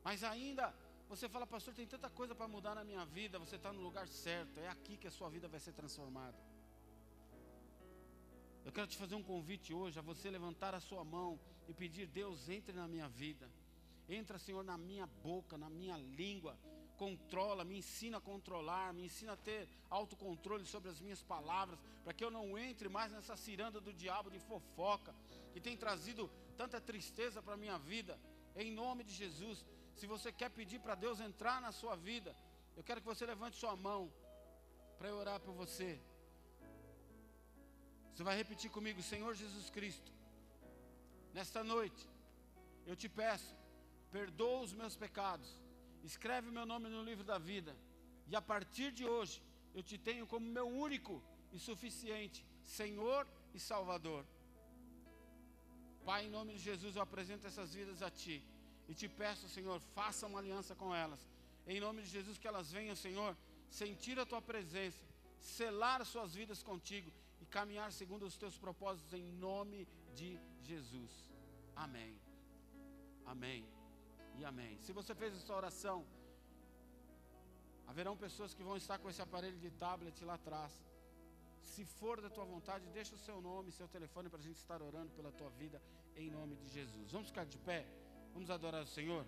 mas ainda você fala, pastor, tem tanta coisa para mudar na minha vida, você está no lugar certo, é aqui que a sua vida vai ser transformada. Eu quero te fazer um convite hoje a você levantar a sua mão e pedir: Deus, entre na minha vida, entra, Senhor, na minha boca, na minha língua controla, me ensina a controlar, me ensina a ter autocontrole sobre as minhas palavras, para que eu não entre mais nessa ciranda do diabo de fofoca, que tem trazido tanta tristeza para a minha vida. Em nome de Jesus, se você quer pedir para Deus entrar na sua vida, eu quero que você levante sua mão para eu orar por você. Você vai repetir comigo, Senhor Jesus Cristo, nesta noite, eu te peço, perdoa os meus pecados escreve meu nome no livro da vida, e a partir de hoje eu te tenho como meu único e suficiente Senhor e Salvador. Pai, em nome de Jesus, eu apresento essas vidas a Ti e te peço, Senhor, faça uma aliança com elas. Em nome de Jesus, que elas venham, Senhor, sentir a Tua presença, selar suas vidas contigo e caminhar segundo os Teus propósitos, em nome de Jesus. Amém. Amém e amém. Se você fez essa oração, haverão pessoas que vão estar com esse aparelho de tablet lá atrás. Se for da tua vontade, deixa o seu nome, seu telefone para a gente estar orando pela tua vida, em nome de Jesus. Vamos ficar de pé, vamos adorar o Senhor.